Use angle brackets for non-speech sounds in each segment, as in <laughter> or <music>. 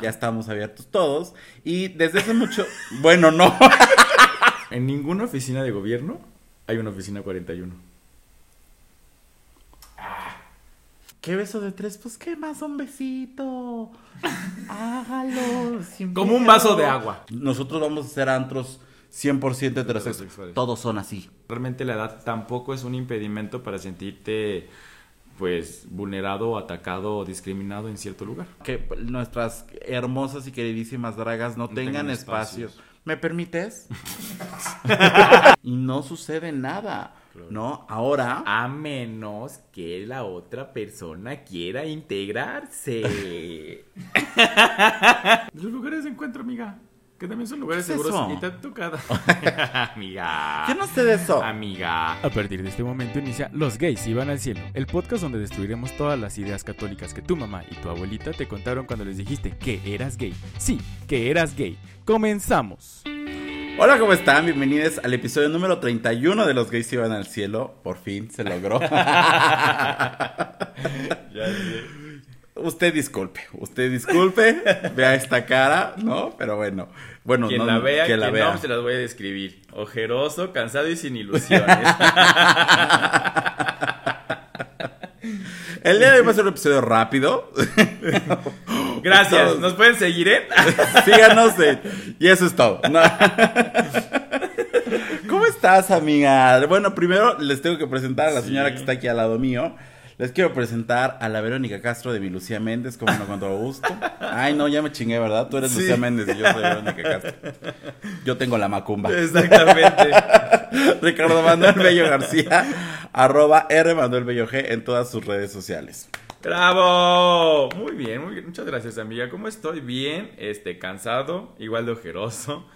Ya estamos abiertos todos. Y desde hace mucho. <laughs> Bueno, no. <laughs> En ninguna oficina de gobierno hay una oficina 41. ¿Qué beso de tres? Pues qué más, un besito. Hágalo. sin Como un miedo. vaso de agua. Nosotros vamos a ser antros 100% heterosexuales. Heterosexuales. Todos son así. Realmente la edad tampoco es un impedimento para sentirte pues vulnerado, atacado o discriminado en cierto lugar. Que nuestras hermosas y queridísimas dragas no, No tengan, tengan espacio. espacios. ¿Me permites? <laughs> <laughs> y no sucede nada. Claro. ¿No? Ahora. A menos que la otra persona quiera integrarse. <laughs> Los lugares de encuentro, amiga. Que también son lugares ¿Qué es seguros eso? y te han tocado. <laughs> amiga. Yo no sé de eso. Amiga. A partir de este momento inicia Los gays iban al cielo, el podcast donde destruiremos todas las ideas católicas que tu mamá y tu abuelita te contaron cuando les dijiste que eras gay. Sí, que eras gay. Comenzamos. Hola, ¿cómo están? Bienvenidos al episodio número 31 de Los Gays Iban al Cielo. Por fin se logró. <laughs> <laughs> Ya sé. Usted disculpe, usted disculpe. <laughs> Vea esta cara, ¿no? Pero bueno. Bueno, Quien no, la vea, que quien la vea. no, se las voy a describir. Ojeroso, cansado y sin ilusiones. <laughs> El día de hoy va a ser un episodio rápido. <laughs> Gracias. Todos. ¿Nos pueden seguir, eh? Síganos en- y eso es todo. No. ¿Cómo estás, amiga? Bueno, primero les tengo que presentar a la señora Sí. que está aquí al lado mío. Les quiero presentar a la Verónica Castro de mi Lucía Méndez, como no con todo gusto. Ay, no, ya me chingué, ¿verdad? Tú eres Sí. Lucía Méndez y yo soy Verónica Castro. Yo tengo la macumba. Exactamente. <laughs> Ricardo Manuel Bello García, arroba R Manuel Bello G en todas sus redes sociales. ¡Bravo! Muy bien, muy bien. Muchas gracias, amiga. ¿Cómo estoy? Bien, este, cansado, igual de ojeroso.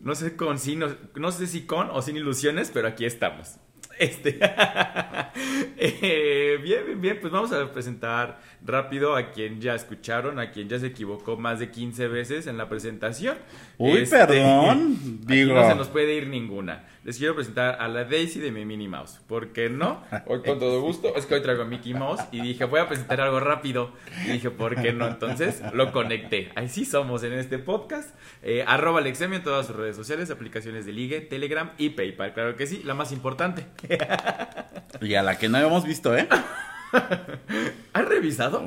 No sé con sí, no, no sé si con o sin ilusiones, pero aquí estamos. Este. <laughs> Eh, bien, bien, bien. Pues vamos a presentar rápido a quien ya escucharon, a quien ya se equivocó más de 15 veces en la presentación. Uy, Este, perdón. <laughs> Digo. no se nos puede ir ninguna. Les quiero presentar a la Daisy de mi Minnie Mouse. ¿Por qué no? <laughs> Hoy con todo gusto. Es que hoy traigo a Mickey Mouse y dije, voy a presentar algo rápido. Y dije, ¿por qué no? Entonces lo conecté. Ahí sí somos en este podcast. Eh, arroba Alexemio en todas sus redes sociales, aplicaciones de Ligue, Telegram y PayPal. Claro que sí, la más importante. Y a la que no habíamos visto, ¿eh? <laughs> ¿Has revisado?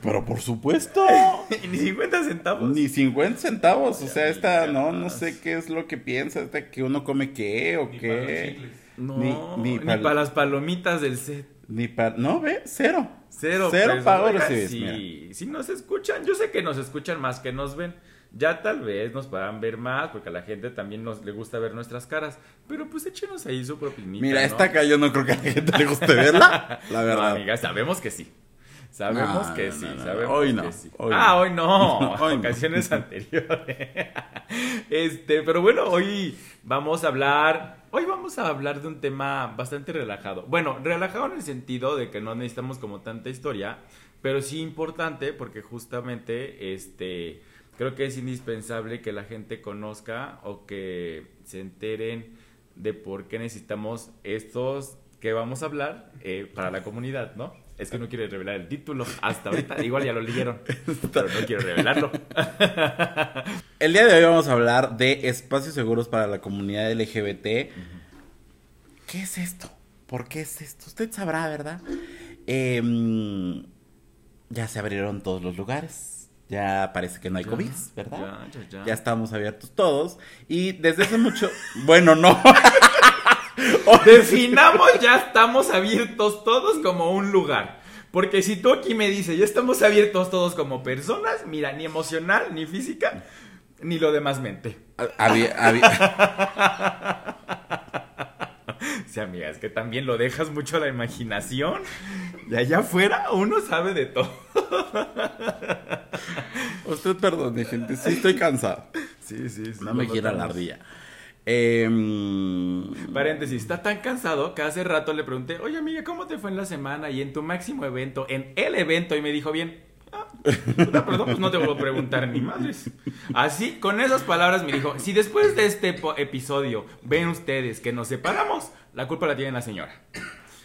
Pero por supuesto. <laughs> Ni 50 centavos. Ni 50 centavos, o sea, esta no, no sé qué es lo que piensa, esta que uno come qué o qué. No, Ni- ni, ni pal- para las palomitas del set. Ni para, no, ve, cero. Cero, Cero pago recibes, Sí, sí nos escuchan. Yo sé que nos escuchan más que nos ven. Ya tal vez nos puedan ver más, porque a la gente también nos le gusta ver nuestras caras. Pero pues échenos ahí su propinita. Mira, ¿no? esta acá yo no creo que a la gente le guste verla, <laughs> la No, verdad. amiga, sabemos que sí. Sabemos No, que no, sí, no, sabemos Hoy que sí. hoy ah, no. hoy no, <laughs> Hoy no. ocasiones <laughs> anteriores. <laughs> este, pero bueno, hoy vamos a hablar, hoy vamos a hablar de un tema bastante relajado. Bueno, relajado en el sentido de que no necesitamos como tanta historia, pero sí importante porque justamente este creo que es indispensable que la gente conozca o que se enteren de por qué necesitamos estos que vamos a hablar eh, para la comunidad, ¿no? Es que no quiero revelar el título hasta ahorita, igual ya lo leyeron, <laughs> pero no quiero revelarlo. <laughs> El día de hoy vamos a hablar de espacios seguros para la comunidad LGBT. ¿Qué es esto? ¿Por qué es esto? Usted sabrá, ¿verdad? Em, ya se abrieron todos los lugares. Ya parece que no hay COVID, ¿verdad? ya, ya, ya. Ya estamos abiertos todos. Y desde hace mucho. <laughs> bueno, no. <laughs> Definamos, ya estamos abiertos todos como un lugar. Porque si tú aquí me dices, ya estamos abiertos todos como personas, mira, ni emocional, ni física, ni lo demás mente. Había- había- <laughs> Sí, amiga, es que también lo dejas mucho a la imaginación. Y allá afuera uno sabe de todo. Usted perdone, gente. Sí, estoy cansado. Sí, sí, sí. No me quiera la ardilla. Em, Paréntesis, está tan cansado que hace rato le pregunté, oye amiga, ¿cómo te fue en la semana y en tu máximo evento, en el evento? Y me dijo bien. Ah, perdón, pues no te vuelvo a preguntar ni madres. Así, con esas palabras me dijo, si después de este episodio ven ustedes que nos separamos, la culpa la tiene la señora.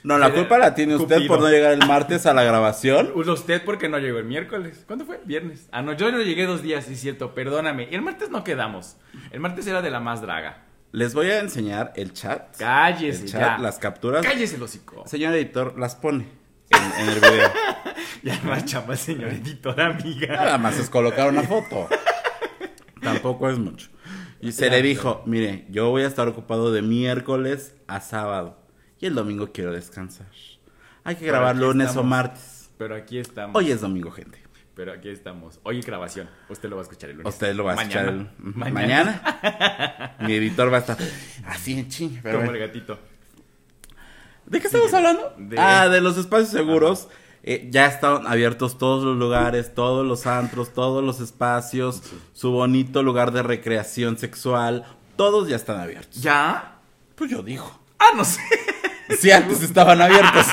No, la culpa la tiene usted Cupido. por no llegar el martes a la grabación. Usted porque no llegó el miércoles. ¿Cuándo fue? Viernes. Ah, no, yo no llegué dos días, sí es cierto, perdóname. Y el martes no quedamos. El martes era de la más draga. Les voy a enseñar el chat. Cállese El chat, ya. las capturas. Cállese el hocico. Señor editor, las pone en, en el video. <laughs> Ya más chamba, señor editor, amiga. Nada más es colocar una foto. Tampoco es mucho. Y se le dijo, mire, yo voy a estar ocupado de miércoles a sábado. Y el domingo quiero descansar. Hay que Pero grabar lunes o martes. Pero aquí estamos. Hoy es domingo, gente. Pero aquí estamos. Hoy grabación. Usted lo va a escuchar el lunes. Usted lo va a escuchar Mañana. el- Mañana. mañana. <laughs> Mi editor va a estar así en ching. Pero Como el gatito. ¿De qué estamos hablando? De- Ah, de los espacios seguros. Eh, ya están abiertos todos los lugares, todos los antros, todos los espacios, su bonito lugar de recreación sexual. Todos ya están abiertos. ¿Ya? Pues yo digo. Ah, no sé. <laughs> Si antes estaban abiertos.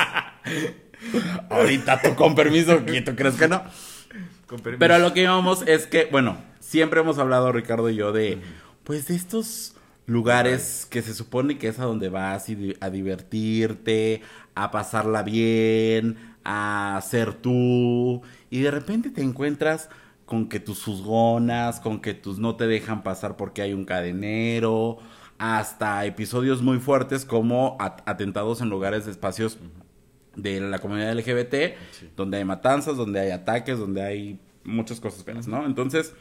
<laughs> Ahorita tú con permiso, ¿y tú crees que no? Con permiso. Pero a lo que íbamos es que, bueno, siempre hemos hablado Ricardo y yo de, pues, de estos lugares que se supone que es a donde vas y a divertirte, a pasarla bien, a ser tú, y de repente te encuentras con que tus juzgonas, con que tus no te dejan pasar porque hay un cadenero, hasta episodios muy fuertes como at- atentados en lugares de espacios de la comunidad LGBT, Sí. donde hay matanzas, donde hay ataques, donde hay muchas cosas feas, ¿no? Entonces,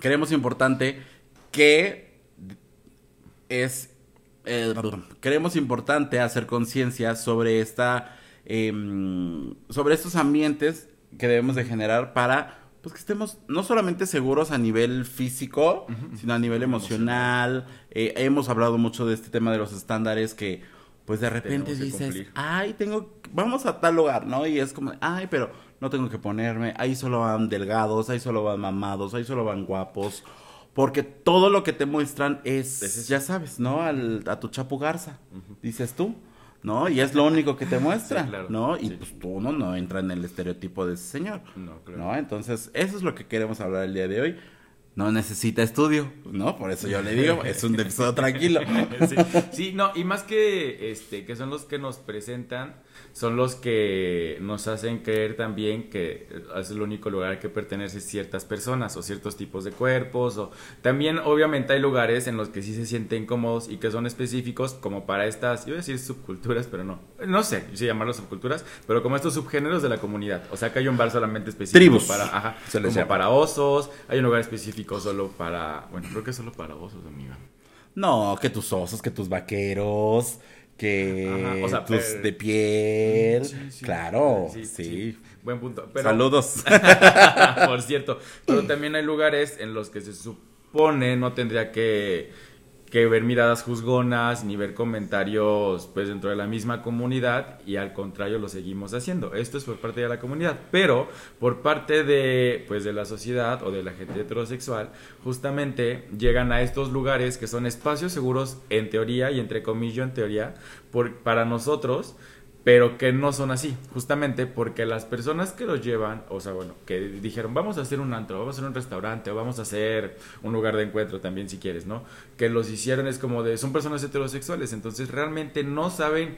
creemos importante que es, eh, creemos importante hacer conciencia sobre esta, em, sobre estos ambientes que debemos de generar para, pues que estemos no solamente seguros a nivel físico, sino a nivel emocional. Eh, hemos hablado mucho de este tema de los estándares que, pues de repente dices, cumplir. ay, tengo, vamos a tal lugar, ¿no? Y es como, ay, pero no tengo que ponerme, ahí solo van delgados, ahí solo van mamados, ahí solo van guapos. Porque todo lo que te muestran es, Es ya sabes, ¿no? Al, a tu Chapu Garza, dices tú, ¿no? Y es lo único que te <laughs> muestra, Sí, claro. ¿no? Y Sí. pues tú no, no entra en el estereotipo de ese señor, No, claro. ¿no? Entonces, eso es lo que queremos hablar el día de hoy. No necesita estudio, ¿no? Por eso yo le digo, es un episodio tranquilo. <laughs> sí, sí, no, y más que este, que son los que nos presentan, son los que nos hacen creer también que es el único lugar al que pertenecen ciertas personas o ciertos tipos de cuerpos. O también, obviamente, hay lugares en los que sí se sienten cómodos y que son específicos, como para estas, iba a decir subculturas, pero no, no sé si llamarlos subculturas, pero como estos subgéneros de la comunidad. O sea, que hay un bar solamente específico Tribus, para, ajá, se les como para osos, hay un lugar específico solo para, bueno, creo que solo para osos, amiga. No, que tus osos, que tus vaqueros, que Ajá, o sea, tus pero- de piel. Sí, sí. claro, Sí, sí. sí. Buen punto. Pero, Saludos. <laughs> por cierto, pero también hay lugares en los que se supone no tendría que, que ver miradas juzgonas ni ver comentarios pues dentro de la misma comunidad y al contrario lo seguimos haciendo. Esto es por parte de la comunidad, pero por parte de pues de la sociedad o de la gente heterosexual, justamente llegan a estos lugares que son espacios seguros en teoría y entre comillas en teoría por, para nosotros pero que no son así, justamente porque las personas que los llevan, o sea, bueno, que dijeron, vamos a hacer un antro, vamos a hacer un restaurante, o vamos a hacer un lugar de encuentro también si quieres, ¿no? Que los hicieron es como de, son personas heterosexuales, entonces realmente no saben,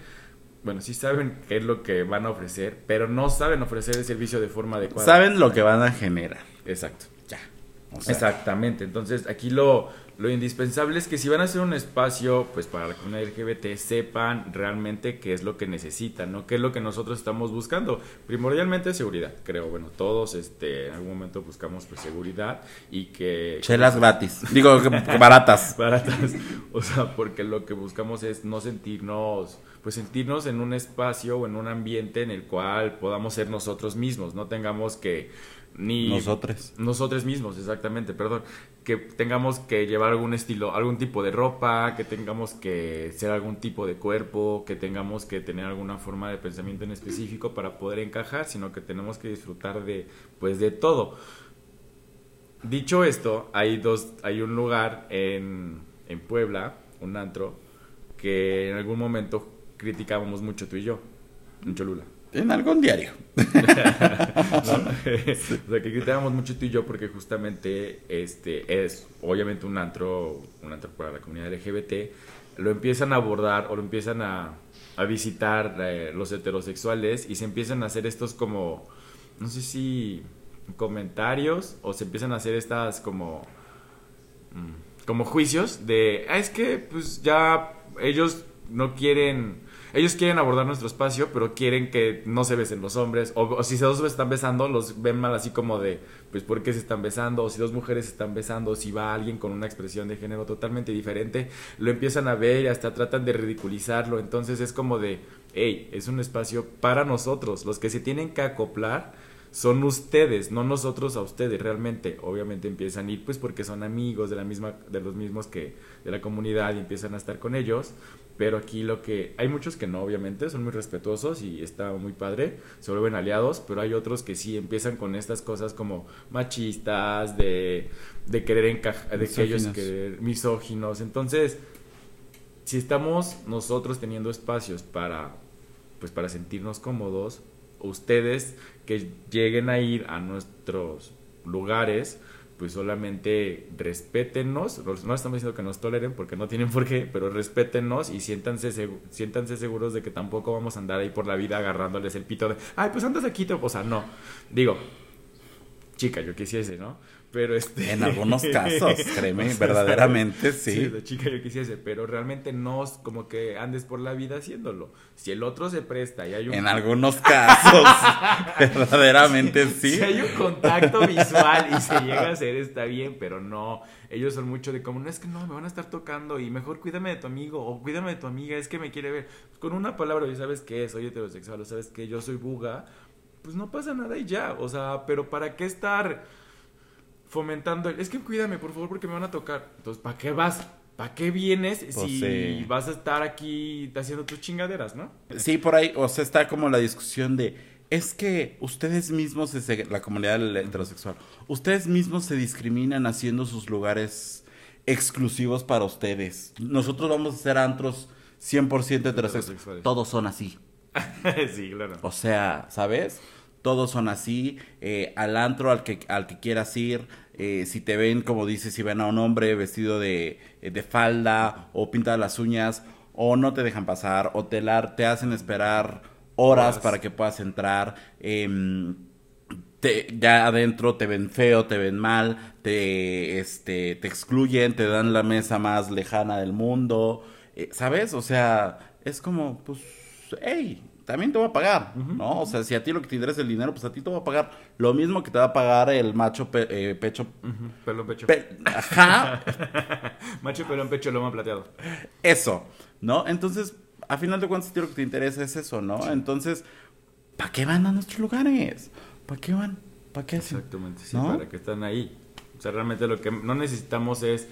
bueno, sí saben qué es lo que van a ofrecer, pero no saben ofrecer el servicio de forma adecuada. Saben lo que van a generar. Exacto. Ya. O sea, Exactamente, entonces aquí lo, lo indispensable es que si van a hacer un espacio, pues para la comunidad LGBT, sepan realmente qué es lo que necesitan, ¿no? ¿Qué es lo que nosotros estamos buscando? Primordialmente seguridad, creo, bueno, todos este, en algún momento buscamos pues seguridad y que... Chelas gratis. Digo, baratas. <laughs> baratas. O sea, porque lo que buscamos es no sentirnos, pues sentirnos en un espacio o en un ambiente en el cual podamos ser nosotros mismos, no tengamos que ni Nosotros. nosotros mismos, exactamente, perdón, que tengamos que llevar algún estilo, algún tipo de ropa, que tengamos que ser algún tipo de cuerpo, que tengamos que tener alguna forma de pensamiento en específico para poder encajar, sino que tenemos que disfrutar de pues de todo. Dicho esto, hay dos, hay un lugar en, en Puebla, un antro, que en algún momento criticábamos mucho tú y yo, en Cholula. En algún diario. <laughs> <laughs> o sea, que criticábamos mucho tú y yo porque justamente este es obviamente un antro, un antro para la comunidad LGBT lo empiezan a abordar o lo empiezan a, a visitar eh, los heterosexuales y se empiezan a hacer estos como, no sé si comentarios o se empiezan a hacer estas como, mm, como juicios de, ah, es que pues ya ellos no quieren ellos quieren abordar nuestro espacio, pero quieren que no se besen los hombres. O, si dos están besando, los ven mal así como de, pues, ¿por qué se están besando? O si dos mujeres se están besando, o si va alguien con una expresión de género totalmente diferente, lo empiezan a ver y hasta tratan de ridiculizarlo. Entonces es como de, hey, es un espacio para nosotros. Los que se tienen que acoplar son ustedes, no nosotros a ustedes realmente. Obviamente empiezan a ir pues porque son amigos de la misma de los mismos que de la comunidad y empiezan a estar con ellos, pero aquí lo que hay muchos que no obviamente son muy respetuosos y está muy padre se vuelven aliados pero hay otros que sí empiezan con estas cosas como machistas de, de querer encajar de que ellos querer misóginos. Entonces si estamos nosotros teniendo espacios para pues para sentirnos cómodos ustedes que lleguen a ir a nuestros lugares pues solamente respétennos, no estamos diciendo que nos toleren porque no tienen por qué, pero respétennos y siéntanse, siéntanse seguros de que tampoco vamos a andar ahí por la vida agarrándoles el pito de, ay, pues andas aquí, o sea, no, digo, chica, yo quisiese, ¿no? Pero este... En algunos <laughs> casos, créeme, verdaderamente sí. Sí, de chica yo quisiese, pero realmente no como que andes por la vida haciéndolo. Si el otro se presta y hay un... En algunos casos, <laughs> verdaderamente sí. Si hay un contacto visual y se llega a hacer, está bien, pero no. Ellos son mucho de como, no es que no, me van a estar tocando y mejor cuídame de tu amigo o cuídame de tu amiga, es que me quiere ver. con una palabra, sabes qué es, soy heterosexual, o sabes que yo soy buga, pues no pasa nada y ya. O sea, pero ¿para qué estar fomentando el, es que cuídame, por favor, porque me van a tocar. Entonces, ¿para qué vas? ¿Para qué vienes pues si vas a estar aquí haciendo tus chingaderas, no? Sí, por ahí, o sea, está como la discusión de, es que ustedes mismos, la comunidad heterosexual, ustedes mismos se discriminan haciendo sus lugares exclusivos para ustedes. Nosotros vamos a hacer antros 100% heterosexuales. Todos son así. <laughs> sí, claro. O sea, ¿sabes? Todos son así, eh, al antro al que, al que quieras ir, eh, si te ven, como dices, si ven a un hombre vestido de, eh, de falda o pinta las uñas, o no te dejan pasar, o te, te hacen esperar horas para que puedas entrar, em, te, ya adentro te ven feo, te ven mal, te, este, te excluyen, te dan la mesa más lejana del mundo, ¿sabes? O sea, es como, pues, hey, también te va a pagar, ¿no? O sea, si a ti lo que te interesa es el dinero, pues a ti te va a pagar lo mismo que te va a pagar el macho eh, pecho. Pelón pecho. Ajá. <laughs> macho pelón pecho lomo plateado. Eso, ¿no? Entonces, a final de cuentas, a ti lo que te interesa es eso, ¿no? Entonces, ¿para qué van a nuestros lugares? ¿Para qué van? ¿Para qué hacen? Exactamente, sí, para que están ahí. O sea, realmente lo que no necesitamos es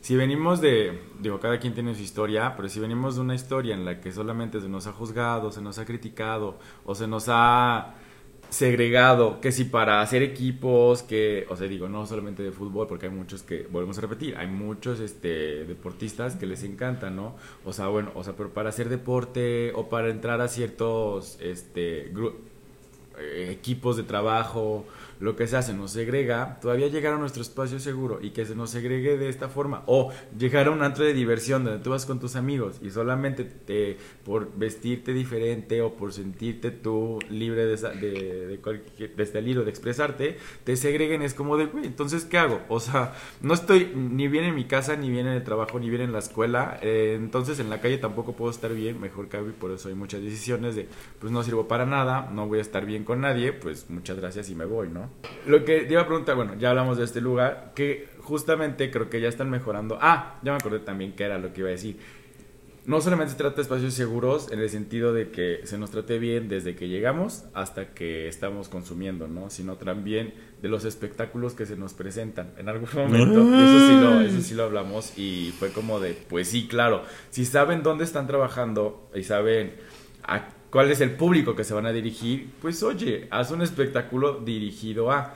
si venimos de, digo, cada quien tiene su historia, pero si venimos de una historia en la que solamente se nos ha juzgado, se nos ha criticado o se nos ha segregado, que si para hacer equipos, que, o sea, digo, no solamente de fútbol, porque hay muchos que, volvemos a repetir, hay muchos este, deportistas que les encanta, ¿no? O sea, bueno, o sea, pero para hacer deporte o para entrar a ciertos este, eh, equipos de trabajo lo que se nos segrega, todavía llegar a nuestro espacio seguro y que se nos segregue de esta forma. O llegar a un antro de diversión donde tú vas con tus amigos y solamente te, por vestirte diferente o por sentirte tú libre de, de, de, cualquier, de este de expresarte, te segreguen. Es como de, güey, entonces, ¿qué hago? O sea, no estoy ni bien en mi casa, ni bien en el trabajo, ni bien en la escuela. Eh, entonces, en la calle tampoco puedo estar bien, mejor que por eso hay muchas decisiones de, pues no sirvo para nada, no voy a estar bien con nadie, pues muchas gracias y me voy, ¿no? Lo que te iba a preguntar, bueno, ya hablamos de este lugar, que justamente creo que ya están mejorando. Ah, ya me acordé también que era lo que iba a decir. No solamente se trata de espacios seguros en el sentido de que se nos trate bien desde que llegamos hasta que estamos consumiendo, ¿no? Sino también de los espectáculos que se nos presentan. En algún momento, eso sí, lo, eso sí lo hablamos y fue como de, pues sí, claro, si saben dónde están trabajando y saben a cuál es el público que se van a dirigir, pues oye, haz un espectáculo dirigido a...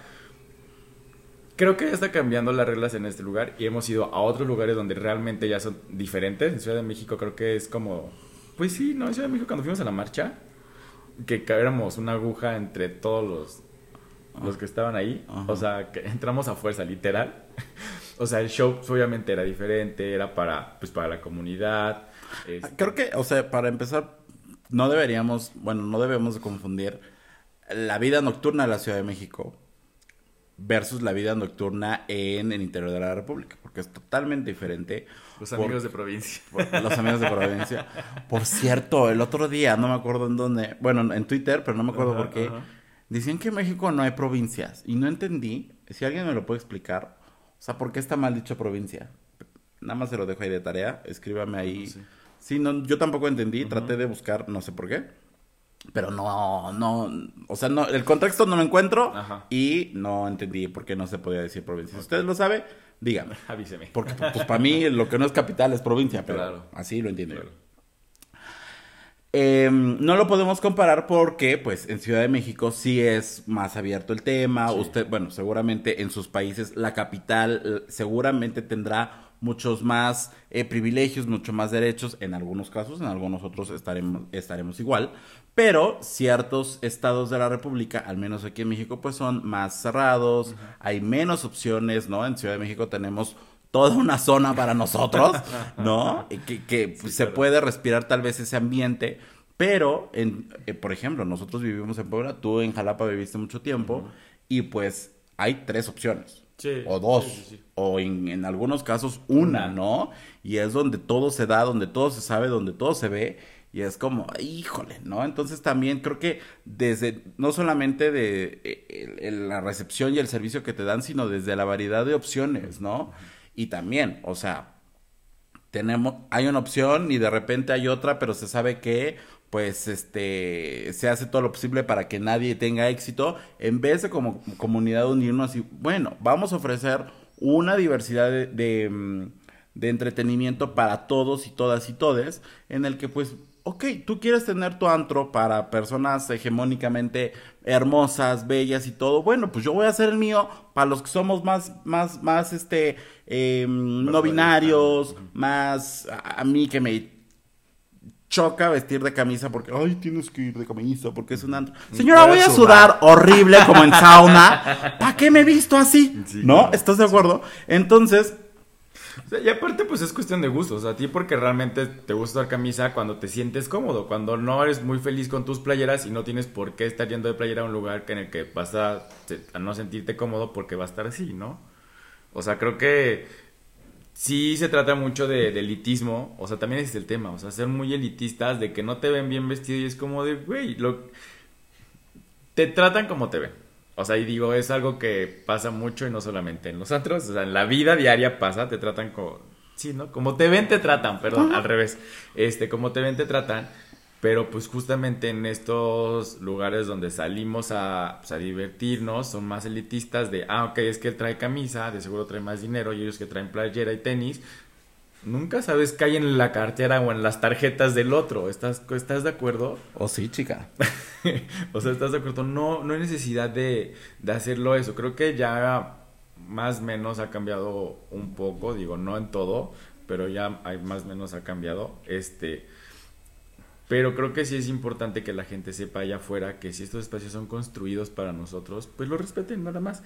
Creo que ya está cambiando las reglas en este lugar y hemos ido a otros lugares donde realmente ya son diferentes. En Ciudad de México creo que es como... Pues sí, ¿no? En Ciudad de México cuando fuimos a la marcha, que éramos una aguja entre todos los, los que estaban ahí. O sea, que entramos a fuerza, literal. <laughs> o sea, el show obviamente era diferente, era para, pues, para la comunidad. este, Creo que, o sea, para empezar, no deberíamos, bueno, no debemos de confundir la vida nocturna de la Ciudad de México versus la vida nocturna en el interior de la República, porque es totalmente diferente. los por- amigos de provincia. por- los amigos de provincia. Por cierto, el otro día, no me acuerdo en dónde, bueno, en Twitter, pero no me acuerdo Ajá, por qué, decían que en México no hay provincias y no entendí, si alguien me lo puede explicar, o sea, ¿por qué está mal dicho provincia? Nada más se lo dejo ahí de tarea, escríbame ahí. Sí. Sí, no, yo tampoco entendí, traté de buscar, no sé por qué. Pero no, no, o sea, no, el contexto no lo encuentro Ajá. y no entendí por qué no se podía decir provincia. Si ustedes lo saben, díganme. <laughs> Avíseme. Porque pues para mí lo que no es capital es provincia, pero Claro. así lo entiendo Claro. yo. Eh, no lo podemos comparar porque, pues, en Ciudad de México sí es más abierto el tema. Sí. Usted, bueno, seguramente en sus países la capital eh, seguramente tendrá muchos más eh, privilegios, mucho más derechos. En algunos casos, en algunos otros estaremos, estaremos igual. Pero ciertos estados de la República, al menos aquí en México, pues son más cerrados. Hay menos opciones, ¿no? En Ciudad de México tenemos toda una zona para nosotros, <laughs> ¿no? Que, que, pues, se claro. puede respirar tal vez ese ambiente, pero, en, eh, por ejemplo, nosotros vivimos en Puebla, tú en Jalapa viviste mucho tiempo, y pues hay tres opciones, Sí, o dos, sí, sí, sí. o en, en algunos casos una. ¿no? Y es donde todo se da, donde todo se sabe, donde todo se ve, y es como, híjole, ¿no? Entonces también creo que desde, no solamente de eh, el- la recepción y el servicio que te dan, sino desde la variedad de opciones, ¿no? Y también, o sea, tenemos, hay una opción y de repente hay otra, pero se sabe que, pues, este, se hace todo lo posible para que nadie tenga éxito, en vez de como comunidad unirnos y, bueno, vamos a ofrecer una diversidad de, de, mm, de entretenimiento para todos y todas y todes, en el que, pues, ok, tú quieres tener tu antro para personas hegemónicamente hermosas, bellas y todo, bueno, pues yo voy a hacer el mío para los que somos más, más, más, este, eh, no binarios, más a mí que me choca vestir de camisa porque, ay, tienes que ir de camisa porque es un antro. Señora, voy a sudar horrible como en sauna. <laughs> ¿Para qué me he visto así? Sí, ¿No? claro, ¿Estás de acuerdo? Entonces, O sea, y aparte, pues es cuestión de gustos. A ti, porque realmente te gusta usar camisa cuando te sientes cómodo, cuando no eres muy feliz con tus playeras y no tienes por qué estar yendo de playera a un lugar que en el que vas a, a no sentirte cómodo porque va a estar así, ¿no? O sea, creo que sí se trata mucho de, de elitismo. O sea, también es el tema. O sea, ser muy elitistas, de que no te ven bien vestido y es como de, güey, lo... te tratan como te ven. O sea, y digo, es algo que pasa mucho y no solamente en los antros, o sea, en la vida diaria pasa, te tratan como, sí, ¿no? Como te ven, te tratan, perdón, al revés. Este, como te ven, te tratan, pero pues justamente en estos lugares donde salimos a, pues, a divertirnos, son más elitistas de, ah, ok, es que él trae camisa, de seguro trae más dinero, y ellos que traen playera y tenis, nunca sabes qué hay en la cartera o en las tarjetas del otro, ¿estás, estás de acuerdo? o sí, chica. <laughs> o sea, ¿estás de acuerdo? No, no hay necesidad de, de hacerlo eso. Creo que ya más o menos ha cambiado un poco, digo, no en todo, pero ya hay más o menos ha cambiado. Este, pero creo que sí es importante que la gente sepa allá afuera que si estos espacios son construidos para nosotros, pues lo respeten nada más.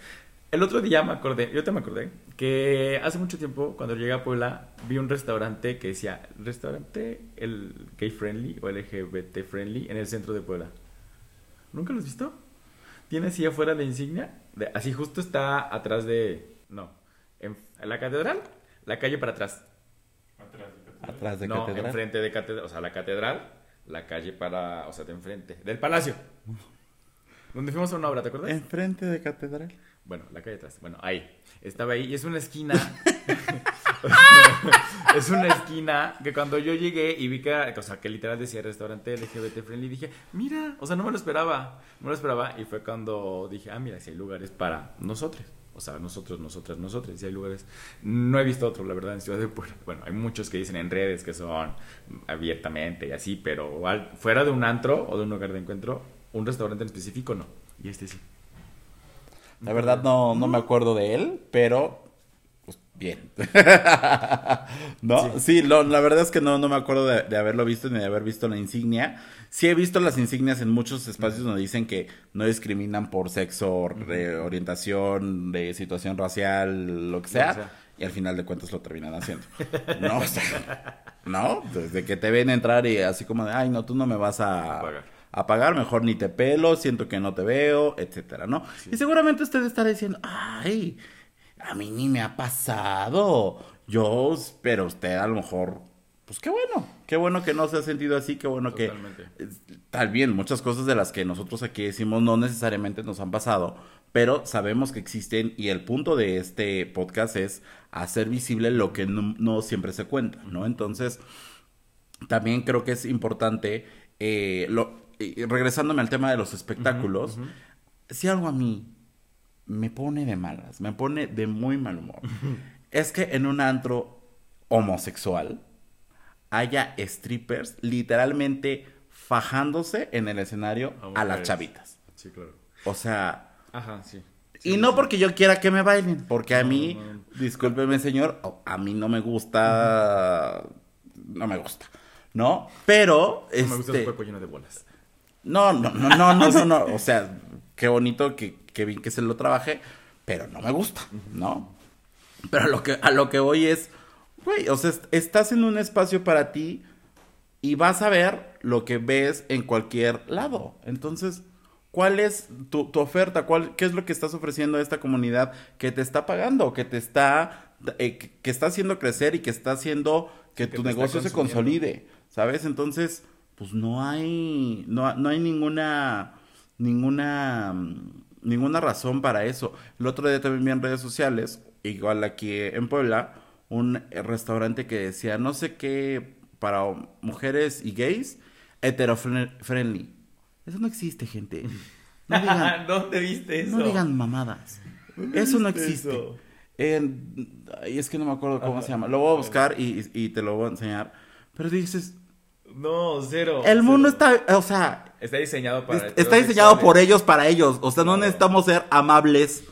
El otro día me acordé, yo te me acordé, que hace mucho tiempo, cuando llegué a Puebla, vi un restaurante que decía, restaurante el gay friendly o LGBT friendly en el centro de Puebla. ¿Nunca lo has visto? Tiene así afuera la insignia, de- así justo está atrás de, no, en, en la catedral, la calle para atrás. Atrás de no, catedral. enfrente de catedral, o sea, la catedral, la calle para, o sea, de enfrente, del palacio. <laughs> Donde fuimos a una obra, ¿te acuerdas? Enfrente de catedral. Bueno, la calle atrás. Bueno, ahí. Estaba ahí y es una esquina. <laughs> <laughs> es una esquina que cuando yo llegué y vi que, o sea, que literal decía restaurante LGBT friendly, dije, mira, o sea, no me lo esperaba. No me lo esperaba y fue cuando dije, ah, mira, si hay lugares para nosotros. O sea, nosotros, nosotras, nosotros, si hay lugares. No he visto otro, la verdad, en Ciudad de Puebla. Bueno, hay muchos que dicen en redes que son abiertamente y así, pero fuera de un antro o de un lugar de encuentro, un restaurante en específico no. Y este sí. La verdad no, no me acuerdo de él, pero bien. <laughs> ¿No? Sí, lo- la verdad es que no, no me acuerdo de, de haberlo visto ni de haber visto la insignia. Sí he visto las insignias en muchos espacios donde dicen que no discriminan por sexo, re- orientación, de situación racial, lo que sea. sea. y al final de cuentas lo terminan haciendo. No, o sea, no, desde que te ven entrar y así como de, ay, no, tú no me vas a, Pagar. a pagar, mejor ni te pelo, siento que no te veo, etcétera, ¿no? Y seguramente usted estará diciendo, ay, a mí ni me ha pasado. Yo, pero usted a lo mejor, pues qué bueno, qué bueno que no se ha sentido así, qué bueno que Totalmente. es- tal bien, muchas cosas de las que nosotros aquí decimos no necesariamente nos han pasado, pero sabemos que existen y el punto de este podcast es hacer visible lo que no, no siempre se cuenta, ¿no? Entonces, también creo que es importante, eh, lo, regresándome al tema de los espectáculos, si algo a mí me pone de malas, me pone de muy mal humor, es que en un antro homosexual haya strippers literalmente fajándose en el escenario A a, las chavitas. Sí, claro. O sea, Ajá, sí. y no porque yo quiera que me bailen, porque a mí, no. discúlpeme señor, a mí no me gusta, no me gusta, ¿no? Pero, No me gusta este, el cuerpo lleno de bolas. no, no, no, no, no, no, no. O sea, qué bonito que, que bien que se lo trabaje, pero no me gusta, ¿no? Pero a lo que, a lo que voy es, güey, o sea, est- estás en un espacio para ti y vas a ver lo que ves en cualquier lado. Entonces, ¿cuál es tu, tu oferta? ¿Cuál, ¿Qué es lo que estás ofreciendo a esta comunidad que te está pagando, que te está, eh, que, está haciendo crecer y que está haciendo que que tu negocio se consolide? ¿Sabes? Entonces, pues no hay, no, no hay ninguna, ninguna, mm, ninguna razón para eso. El otro día también vi en redes sociales, igual aquí en Puebla, un restaurante que decía, no sé qué, para mujeres y gays, hetero-friendly. Eso no existe, gente. <laughs> No digan, <laughs> ¿Dónde viste eso? no digan mamadas. Eso no existe. eso? En- ay, es que no me acuerdo cómo Ajá. se llama. Lo voy a buscar y, y te lo voy a enseñar. Pero dices, No, cero. el mundo cero. está, o sea, Está diseñado para. es- está diseñado por heterosexuales. ellos para ellos. O sea, no necesitamos ser amables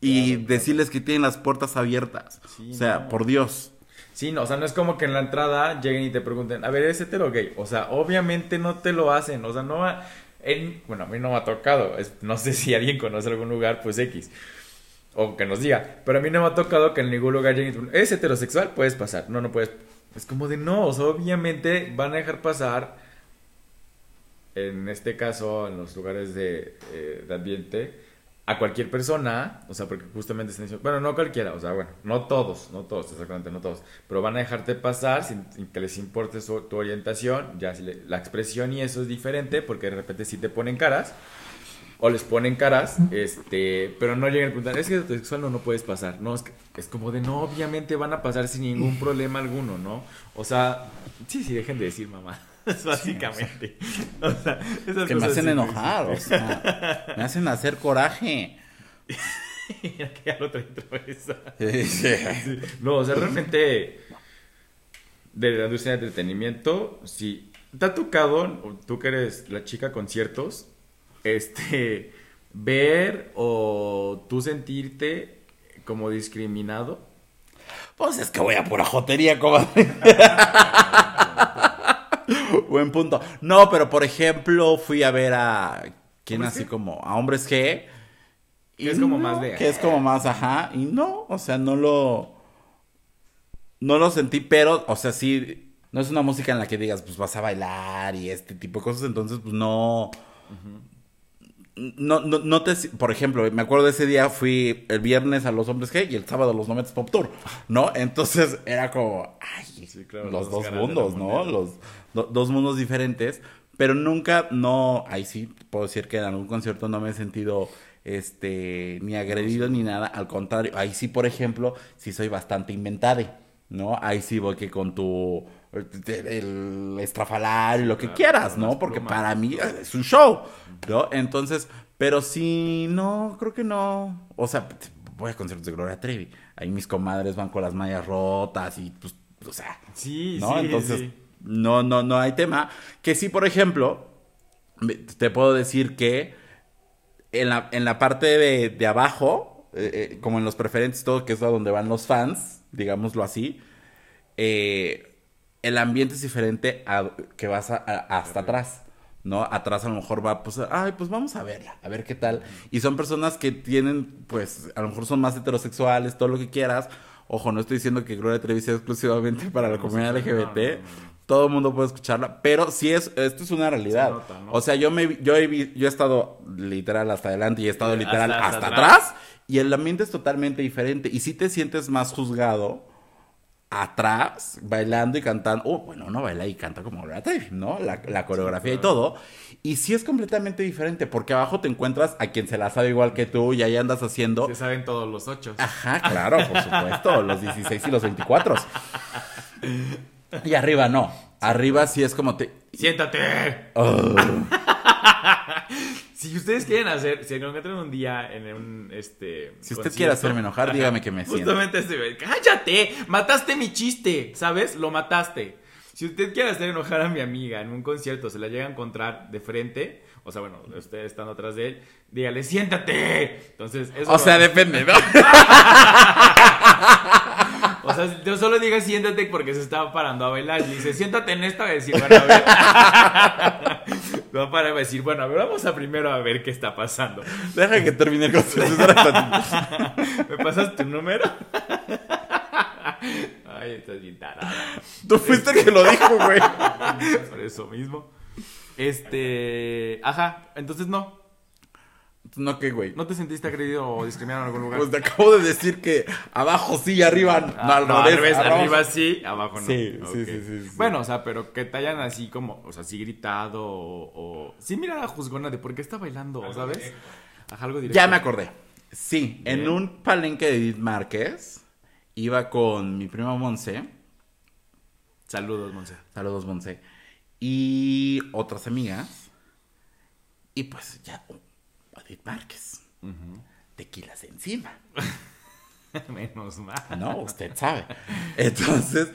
y Claro, decirles que tienen las puertas abiertas. Sí, o sea, no. por Dios. Sí, no, o sea, no es como que en la entrada lleguen y te pregunten, a ver, ¿es hetero gay? O sea, obviamente no te lo hacen, o sea, no va... en- bueno, a mí no me ha tocado, es- no sé si alguien conoce algún lugar, pues X, o que nos diga, pero a mí no me ha tocado que en ningún lugar lleguen y te pregunten, ¿es heterosexual? Puedes pasar, no, no puedes... Es como de no, o sea, obviamente van a dejar pasar, en este caso, en los lugares de, eh, de ambiente, a cualquier persona, o sea, porque justamente están diciendo, bueno, no cualquiera, o sea, bueno, no todos, no todos, exactamente, no todos, pero van a dejarte pasar sin, sin que les importe su- tu orientación, ya si le- la expresión y eso es diferente, porque de repente sí te ponen caras, o les ponen caras, este, pero no llegan a preguntar, es que heterosexual no, no puedes pasar, no, es, que- es como de, no, obviamente van a pasar sin ningún problema alguno, ¿no? O sea, sí, sí, dejen de decir mamá. <laughs> Básicamente. O sea, esas Que me cosas hacen sí, enojar, o sea, me hacen hacer coraje. <laughs> Ya lo trae vez. Sí, <laughs> sí. No, o sea, realmente de la industria de entretenimiento, si te ha tocado, tú que eres la chica conciertos, este, <laughs> ver o tú sentirte como discriminado. Pues es que voy a pura jotería, comadre. <laughs> Buen punto. No, pero por ejemplo, fui a ver a. ¿Quién ¿Hombres así como? A hombres G. y Que es como no, más de- Que es como más, ajá. Y no, o sea, no lo. No lo sentí, pero, o sea, sí. No es una música en la que digas, pues vas a bailar y este tipo de cosas. Entonces, pues no. No, no, no te, por ejemplo, me acuerdo de ese día fui el viernes a los hombres G y el sábado a los Nometes Pop Tour, ¿no? Entonces era como, ay, Sí, claro, los los dos mundos, ¿no? Los do- dos mundos diferentes, pero nunca, no, ahí sí puedo decir que en algún concierto no me he sentido, este, ni agredido ni nada, al contrario, ahí sí, por ejemplo, sí soy bastante inventade, ¿no? Ahí sí voy que con tu, el estrafalario, lo que Claro, quieras, ¿no? Porque plumas. para mí eh, es un show, ¿no? Entonces, pero sí, no, creo que no. O sea, voy a conciertos de Gloria Trevi. Ahí mis comadres van con las mallas rotas y pues, o sea, Sí, ¿no? sí, Entonces, sí. no, no, no hay tema. Que sí, por ejemplo, te puedo decir que en la, en la parte de, de abajo, eh, eh, como en los preferentes todo, que es a donde van los fans, digámoslo así, eh, el ambiente es diferente a que vas a- a- hasta atrás. ¿No? Atrás a lo mejor va, pues, ay, pues vamos a verla, a ver qué tal. Y son personas que tienen, pues, a lo mejor son más heterosexuales, todo lo que quieras, Ojo, no estoy diciendo que Gloria Trevi sea exclusivamente para la No, comunidad LGBT. no, no, no. Todo el mundo puede escucharla, pero sí es, esto es una realidad. Se nota, ¿no? O sea, yo me yo he, yo he estado literal hasta adelante y he estado literal Hasta- hasta, hasta atrás. atrás. y el ambiente es totalmente diferente y sí te sientes más juzgado atrás, bailando y cantando. Oh, bueno, no baila y canta como Gloria Trevi, ¿no? La, la coreografía y todo. Y sí es completamente diferente, porque abajo te encuentras a quien se la sabe igual que tú y ahí andas haciendo. Se saben todos los ocho. Ajá, claro, por supuesto, los 16 y los 24. Y arriba no. Arriba sí es como te. ¡Siéntate! Oh. Si ustedes quieren hacer, si encuentran un día en un este. Si usted quiere hacerme enojar, dígame que me siento. Justamente este, cállate, mataste mi chiste, ¿sabes? Lo mataste. Si usted quiere hacer enojar a mi amiga en un concierto, se la llega a encontrar de frente, o sea, bueno, usted estando atrás de él, dígale, siéntate. Entonces, eso O sea, va- depende, ¿no? <laughs> O sea, yo solo diga siéntate porque se estaba parando a bailar. Y dice, siéntate en esta. Va a decir, bueno, a ver. Va a parar a decir, bueno, a ver, vamos a primero a ver qué está pasando. Deja que termine el concierto. <laughs> ¿Me pasas tu número? <laughs> Ay, estás bien tarada. Tú fuiste el que lo dijo, güey. <laughs> Por eso mismo. Este. Ajá, entonces no. No, ¿qué, güey? ¿No te sentiste agredido o discriminado en algún lugar? Pues te acabo de decir que abajo sí y arriba no, Ah, al no, revés. al revés, abajo. arriba sí, abajo no. Sí, sí, sí, sí, sí. Bueno, o sea, pero que te hayan así como, o sea, sí gritado o... o- Sí, mira la juzgona de por qué está bailando, ¿sabes? Ajá, algo directo. Ya me acordé. Sí, en un palenque de Edith Márquez iba con mi prima Monse. Saludos, Monse. Saludos, Monse. Y otras amigas. Y pues ya, Edith Márquez. Tequilas encima. <laughs> Menos mal. No, usted sabe. Entonces,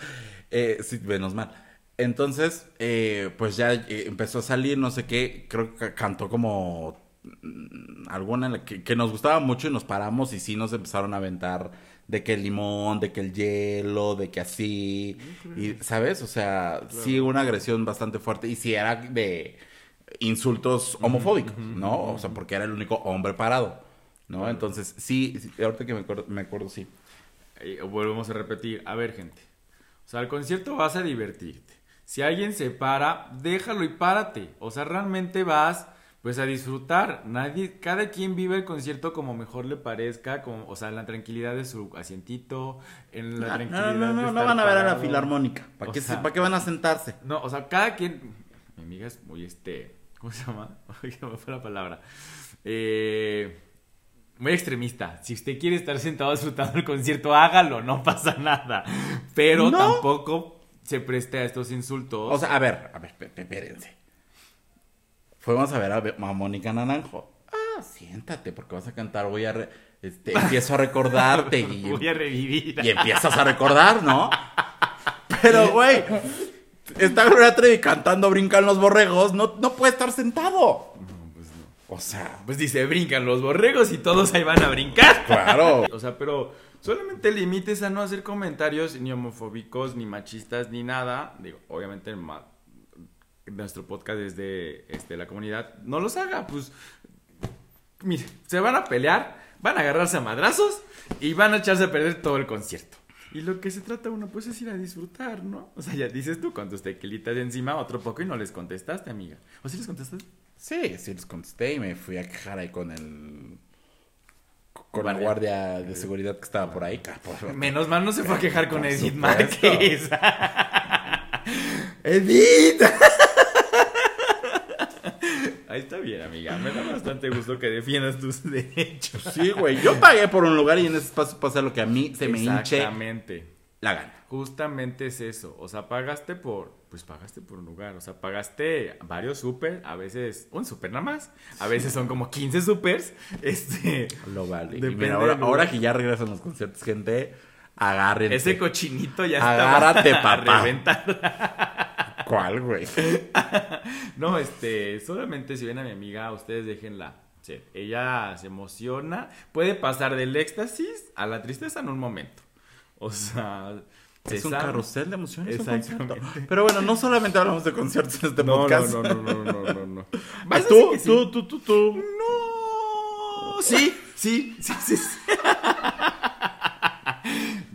eh, sí, menos mal. Entonces, eh, pues ya eh, empezó a salir, no sé qué, creo que cantó como mm, alguna que, que nos gustaba mucho y nos paramos y sí nos empezaron a aventar de que el limón, de que el hielo, de que así, y, ¿sabes? O sea, sí una agresión bastante fuerte y sí era de insultos homofóbicos, ¿no? O sea, porque era el único hombre parado, ¿no? Entonces, sí, sí, ahorita que me acuerdo, me acuerdo sí. Eh, volvemos a repetir. A ver, gente. O sea, al concierto vas a divertirte. Si alguien se para, déjalo y párate. O sea, realmente vas pues a disfrutar. Nadie, cada quien vive el concierto como mejor le parezca, como, o sea, en la tranquilidad de su asientito, en la No, tranquilidad no, no, de no, van a ver a la filarmónica. ¿Para qué, se- ¿Para qué van a sentarse? No, o sea, cada quien. Mi amiga es muy este. ¿Cómo se llama? <laughs> Oye, me fue la palabra. Eh, muy extremista. Si usted quiere estar sentado disfrutando <laughs> el concierto, hágalo, no pasa nada. Pero No. tampoco se preste a estos insultos. O sea, a ver, a ver, espérense. Fuimos a ver a, a Mónica Naranjo. Ah, siéntate, porque vas a cantar. Voy a. re- este, empiezo a recordarte y, <laughs> voy a revivir. y empiezas a recordar, ¿no? Pero, güey, está Gloria Trevi cantando Brincan los borregos. No, no puede estar sentado. O sea, Pues dice, brincan los borregos y todos ahí van a brincar. claro. <laughs> O sea, pero solamente limites a no hacer comentarios ni homofóbicos, ni machistas, ni nada. Digo, obviamente el nuestro podcast es de este, la comunidad. No los haga, pues. Mire, se van a pelear, van a agarrarse a madrazos y van a echarse a perder todo el concierto. Y lo que se trata uno, pues, es ir a disfrutar, ¿no? O sea, ya dices tú, con tus tequilitas de encima, otro poco y no les contestaste, amiga. ¿O sí les contestaste? Sí, sí les contesté y me fui a quejar ahí con el. Con la Guardia. guardia de seguridad que estaba por ahí. Menos mal no se fue a quejar con Edith. Márquez. <laughs> <laughs> ¡Edith! Ahí está bien, amiga. Me da bastante gusto que defiendas tus <laughs> derechos. Sí, güey. Yo pagué por un lugar y en ese espacio pasa lo que a mí se me hinche Exactamente. la gana. Justamente es eso. O sea, pagaste por. Pues pagaste por un lugar. O sea, pagaste varios super. A veces un super nada más. A veces son como 15 supers. Este. Lo vale. Y Depende mira, ahora, que ya regresan los conciertos, gente, agárrense. Ese cochinito ya Agárrate, está <laughs> a papá. reventar. ¿Cuál, güey? <laughs> No, este, solamente si ven a mi amiga, ustedes déjenla. Ella se emociona, puede pasar del éxtasis a la tristeza en un momento. O sea, se Es un carrusel de emociones. Exactamente. Pero bueno, no solamente hablamos de conciertos en este No, no, podcast. no, no, no, no, no, no. <laughs> Tú, tú, tú, tú, tú. No. Sí, sí, sí, sí, sí. <laughs>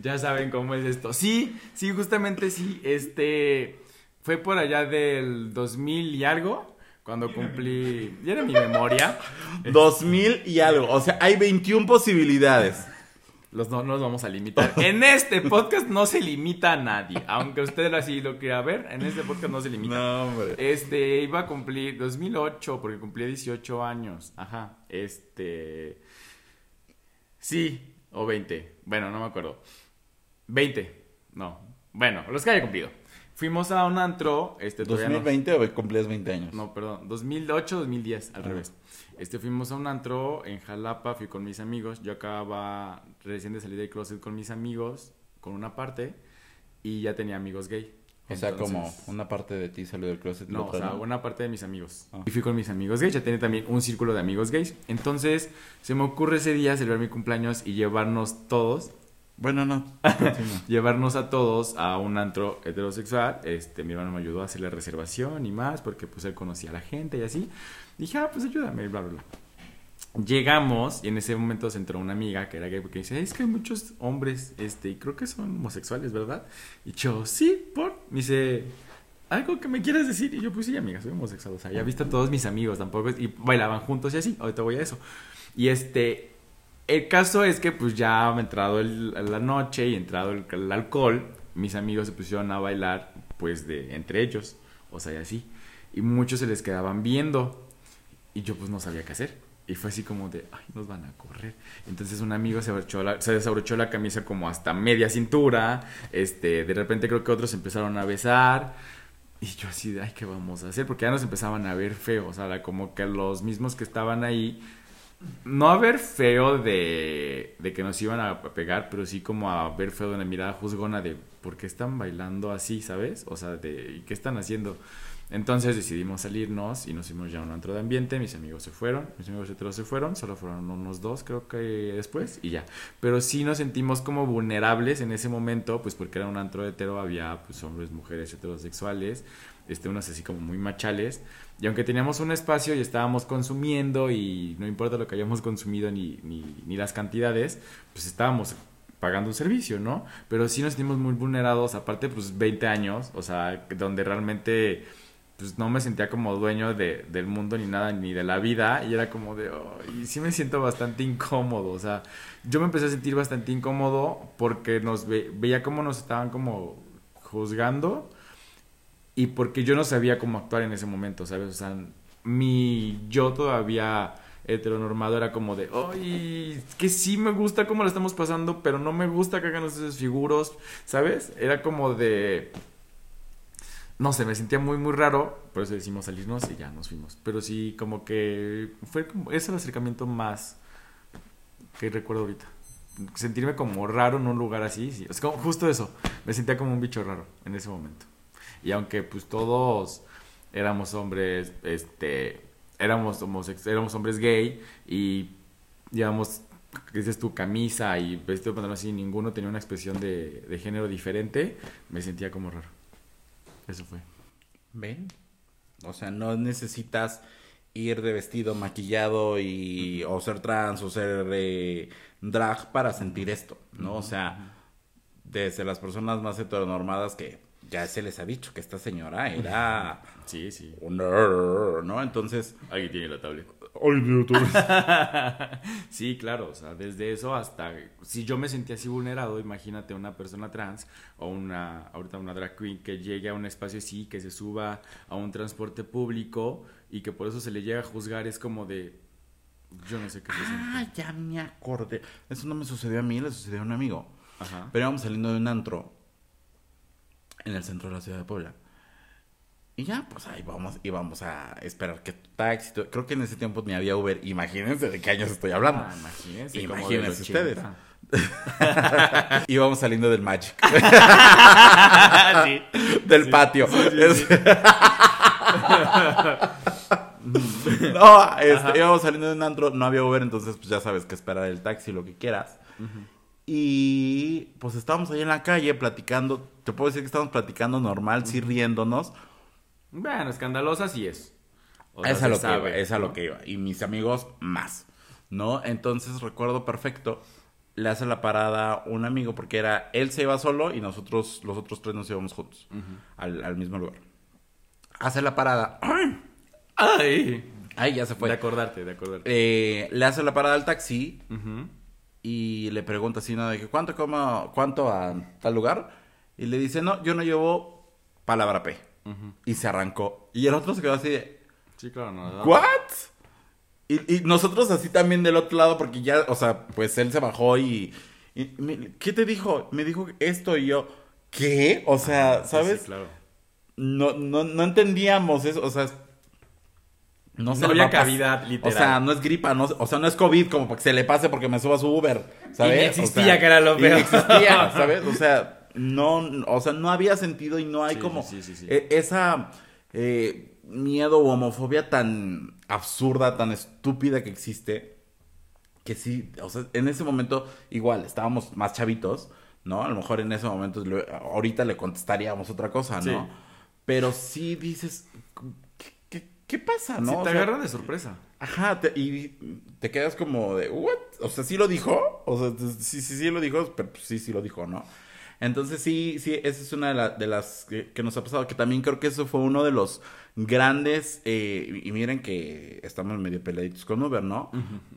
ya saben cómo es esto. Sí, sí, justamente sí. Este fue por allá del 2000 y algo. Cuando cumplí. Ya era mi memoria. <laughs> 2000 y algo. O sea, hay 21 posibilidades. Los no nos vamos a limitar. <laughs> En este podcast no se limita a nadie. Aunque usted así lo quiera ver, en este podcast no se limita. No, hombre. Este, iba a cumplir 2008 porque cumplí 18 años. Ajá. Este. Sí, o 20. Bueno, no me acuerdo. 20. No. Bueno, los que haya cumplido. Fuimos a un antro. Este, todavía no- ¿2020 o cumplías 20 años? no, perdón, 2008, 2010, al revés. Este, fuimos a un antro en Jalapa, fui con mis amigos. Yo acababa recién de salir del closet con mis amigos, con una parte, y ya tenía amigos gay. O sea, como Entonces- una parte de ti salió del closet. No, o sea, una parte de mis amigos. Ah. Y fui con mis amigos gays, ya tenía también un círculo de amigos gays. Entonces, se me ocurre ese día celebrar mi cumpleaños y llevarnos todos Bueno, no. <laughs> llevarnos a todos a un antro heterosexual. Este, mi hermano me ayudó a hacer la reservación y más, porque pues él conocía a la gente y así. Dije, ah, pues ayúdame, bla, bla, bla. Llegamos y en ese momento se entró una amiga que era gay porque dice, es que hay muchos hombres, este, y creo que son homosexuales, ¿verdad? Y yo, sí, por, me dice, algo que me quieras decir. Y yo, pues sí, amiga, soy homosexual, o sea, ya viste a todos mis amigos, tampoco, y bailaban juntos y así, ahorita voy a eso. Y este, el caso es que pues ya entrado el- la noche y entrado el, alcohol, mis amigos se pusieron a bailar pues de entre ellos, o sea, y así. Y muchos se les quedaban viendo y yo pues no sabía qué hacer. Y fue así como de, ay, nos van a correr. Entonces un amigo se, la- se desabrochó la camisa como hasta media cintura. Este, de repente creo que otros empezaron a besar. Y yo así de, ay, ¿qué vamos a hacer? Porque ya nos empezaban a ver feo. O sea, como que los mismos que estaban ahí no a ver feo de, de que nos iban a pegar, pero sí como a ver feo de una mirada juzgona de por qué están bailando así, ¿sabes? O sea, de ¿y qué están haciendo? Entonces decidimos salirnos y nos fuimos ya a un antro de ambiente, mis amigos se fueron, mis amigos heteros se fueron, solo fueron unos dos creo que después y ya. Pero sí nos sentimos como vulnerables en ese momento, pues porque era un antro hetero, había pues hombres, mujeres heterosexuales, este, unos así como muy machales. Y aunque teníamos un espacio y estábamos consumiendo y no importa lo que hayamos consumido ni, ni, ni las cantidades, pues estábamos pagando un servicio, ¿no? Pero sí nos sentimos muy vulnerados, aparte pues 20 años, o sea, donde realmente pues no me sentía como dueño de, del mundo ni nada, ni de la vida, y era como de, y sí me siento bastante incómodo, o sea, yo me empecé a sentir bastante incómodo porque nos ve- veía como nos estaban como juzgando y porque yo no sabía cómo actuar en ese momento, ¿sabes? O sea, mi yo todavía heteronormado era como de, ay, que sí me gusta cómo lo estamos pasando, pero no me gusta que hagan esos figuros, ¿sabes? Era como de, no sé, me sentía muy, muy raro, por eso decidimos salirnos y ya nos fuimos. Pero sí, como que fue como, es el acercamiento más que recuerdo ahorita. Sentirme como raro en un lugar así, sí. Es como justo eso, me sentía como un bicho raro en ese momento. Y aunque pues todos éramos hombres, este, éramos, homosex- éramos hombres gay y llevamos, ¿qué dices tu camisa y vestido de pantalón así, ninguno tenía una expresión de, de género diferente, me sentía como raro. Eso fue. ¿Ven? O sea, no necesitas ir de vestido maquillado y o ser trans o ser eh, drag para sentir esto, ¿no? O sea, desde las personas más heteronormadas que ya se les ha dicho que esta señora era Sí, sí. un nerd, ¿no? Entonces, Alguien tiene la tablet. ay, Dios, tú- <laughs> sí, claro, o sea, desde eso hasta si yo me sentía así vulnerado, imagínate una persona trans o una ahorita una drag queen que llegue a un espacio así, que se suba a un transporte público y que por eso se le llega a juzgar es como de yo no sé qué ah, ya me acordé. Eso no me sucedió a mí, le sucedió a un amigo. Ajá. Pero íbamos saliendo de un antro en el centro de la ciudad de Puebla. Y ya, pues ahí vamos, íbamos a esperar que taxi. Creo que en ese tiempo ni había Uber. Imagínense de qué años estoy hablando. Ah, imagínense, Imagínense ustedes. 80. Íbamos <laughs> saliendo del Magic, <laughs> Sí. del patio. <laughs> No, este, íbamos saliendo de un antro, no había Uber, entonces pues ya sabes que esperar el taxi, lo que quieras. Y pues estábamos ahí en la calle platicando. Te puedo decir que estábamos platicando normal, sí riéndonos. Bueno, escandalosa sí es. O sea, es a lo que iba, es lo que iba. Y mis amigos más, ¿no? Entonces recuerdo perfecto le hace la parada un amigo porque era él se iba solo y nosotros los otros tres nos íbamos juntos al, al mismo lugar. Hace la parada. <clears throat> ¡Ay! Ay, ya se fue. De acordarte, de acordarte. Eh, le hace la parada al taxi y le pregunta así, ¿no? De que, ¿cuánto, ¿cuánto a tal lugar? Y le dice, no, yo no llevo palabra P. Y se arrancó. Y el otro se quedó así de, Sí, claro, no. ¿what? Y, y nosotros así también del otro lado, porque ya, o sea, pues él se bajó y... y me- ¿Qué te dijo? Me dijo esto y yo, ¿qué? O sea, Sí, ¿sabes? sí, claro. no, no, no entendíamos eso, o sea, no, se No había cavidad, literal. O sea, no es gripa, no, o sea, no es COVID como para que se le pase porque me suba su Uber, ¿sabes? Y O existía, sea, que era lo peor. existía, <laughs> ¿sabes? O sea, no, o sea, no había sentido y no hay Sí, como sí, sí, sí. eh, esa eh, miedo o homofobia tan absurda, tan estúpida que existe, que sí, o sea, en ese momento igual estábamos más chavitos, ¿no? A lo mejor en ese momento, ahorita le contestaríamos otra cosa, ¿no? Sí. Pero sí dices, ¿qué, qué- qué pasa, no? O te sea, agarra de sorpresa. Ajá, te- y te quedas como de, ¿what? O sea, ¿sí lo dijo? O sea, sí, sí, sí lo dijo, pero pues sí, sí lo dijo, ¿no? Entonces sí, sí, esa es una de, la- de las que, que nos ha pasado, que también creo que eso fue uno de los grandes, eh, y miren que estamos medio peladitos con Uber, ¿no?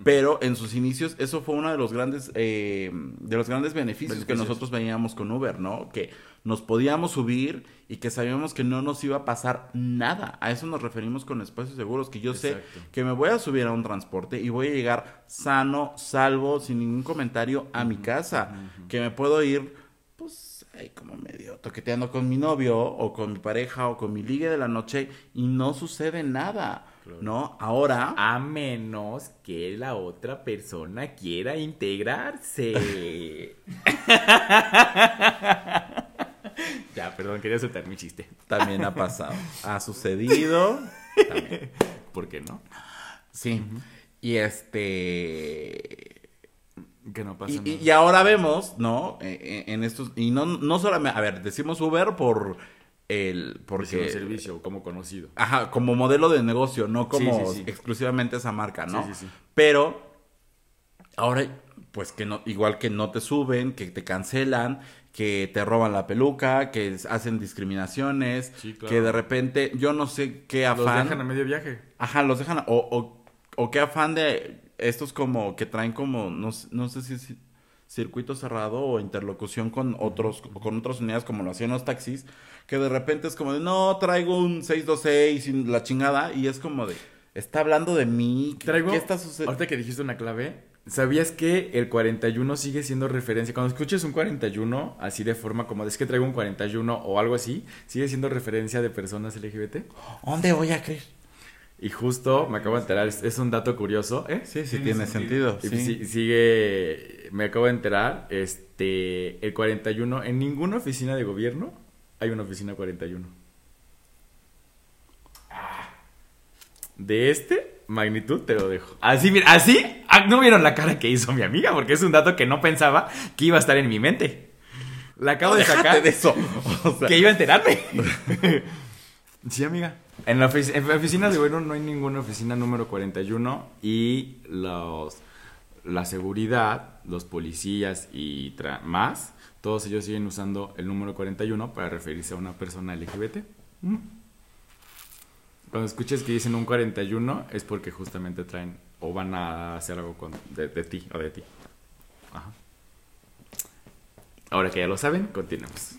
Pero en sus inicios eso fue uno de los grandes, eh, de los grandes beneficios, que nosotros veíamos con Uber, ¿no? Que nos podíamos subir y que sabíamos que no nos iba a pasar nada. A eso nos referimos con espacios seguros, que yo sé que me voy a subir a un transporte y voy a llegar sano, salvo, sin ningún comentario a mi casa. Que me puedo ir, ahí como medio toqueteando con mi novio o con mi pareja o con mi ligue de la noche y no sucede nada, ¿no? Ahora... A menos que la otra persona quiera integrarse. <laughs> ya, perdón, quería soltar mi chiste. También ha pasado. Ha sucedido. <laughs> ¿Por qué no? Sí. Y este. Que no pasa Y, nada. y- ahora vemos, ¿no? Eh, eh, En estos. Y no, no solamente. A ver, decimos Uber por el. Porque un servicio como conocido. Ajá, como modelo de negocio, no como Sí, sí, sí. exclusivamente esa marca, ¿no? Sí, sí, sí. Pero ahora, pues que no, igual que no te suben, que te cancelan, que te roban la peluca, que hacen discriminaciones, Sí, claro. que de repente, yo no sé qué Los afán. dejan a medio viaje. Ajá, los dejan. O, o, o qué afán de estos como que traen como, no, sé- no sé si es circuito cerrado o interlocución con otros, con otras unidades como lo hacían los taxis, que de repente es como de, no, traigo un 626 y la chingada, y es como de, está hablando de mí, ¿qué, Traigo, qué está sucediendo? ahorita que dijiste una clave, ¿sabías que el 41 sigue siendo referencia? Cuando escuches un 41, así de forma como, es que traigo un 41 o algo así, sigue siendo referencia de personas LGBT. ¿Dónde voy a creer? Y justo me acabo de enterar, es, es un dato curioso, ¿eh? Sí, sí, tiene sentido, sí. sigue, me acabo de enterar, este, el 41, en ninguna oficina de gobierno hay una oficina 41. De este magnitud te lo dejo. Así, mira, así, ah, no vieron la cara que hizo mi amiga, porque es un dato que no pensaba que iba a estar en mi mente. La acabo No, de sacar. de eso. O sea, Que iba a enterarme. <laughs> <laughs> sí, amiga. En, la en oficinas de gobierno no hay ninguna oficina número 41 y los, la seguridad, los policías y más, todos ellos siguen usando el número 41 para referirse a una persona LGBT. Mm. Cuando escuches que dicen un 41 es porque justamente traen o van a hacer algo con, de, de ti o de ti. Ajá. Ahora que ya lo saben, continuemos.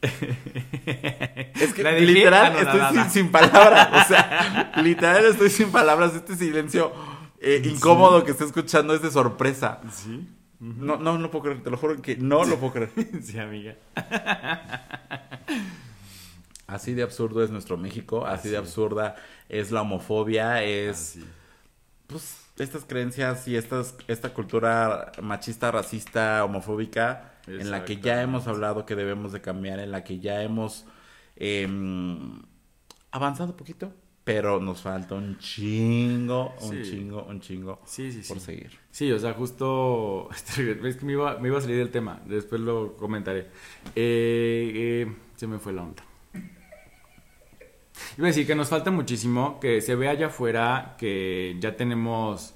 <laughs> Es que literal estoy anonadada. sin, sin palabras. O sea, <laughs> literal estoy sin palabras. Este silencio eh, incómodo que está escuchando es de sorpresa. Sí. No, no, no puedo creer, te lo juro que no lo puedo creer. <laughs> Sí, amiga. Así de absurdo es nuestro México, así, Así. de absurda es la homofobia, es Así. pues estas creencias y estas, esta cultura machista, racista, homofóbica, en la que ya hemos hablado que debemos de cambiar, en la que ya hemos em, avanzado un poquito, pero nos falta un chingo, un Sí. chingo, un chingo Sí, sí, sí. por seguir. Sí, o sea, justo. <laughs> Es que me iba, me iba a salir del tema. Después lo comentaré. Eh, eh, se me fue la onda. Iba a decir que nos falta muchísimo, que se ve allá afuera que ya tenemos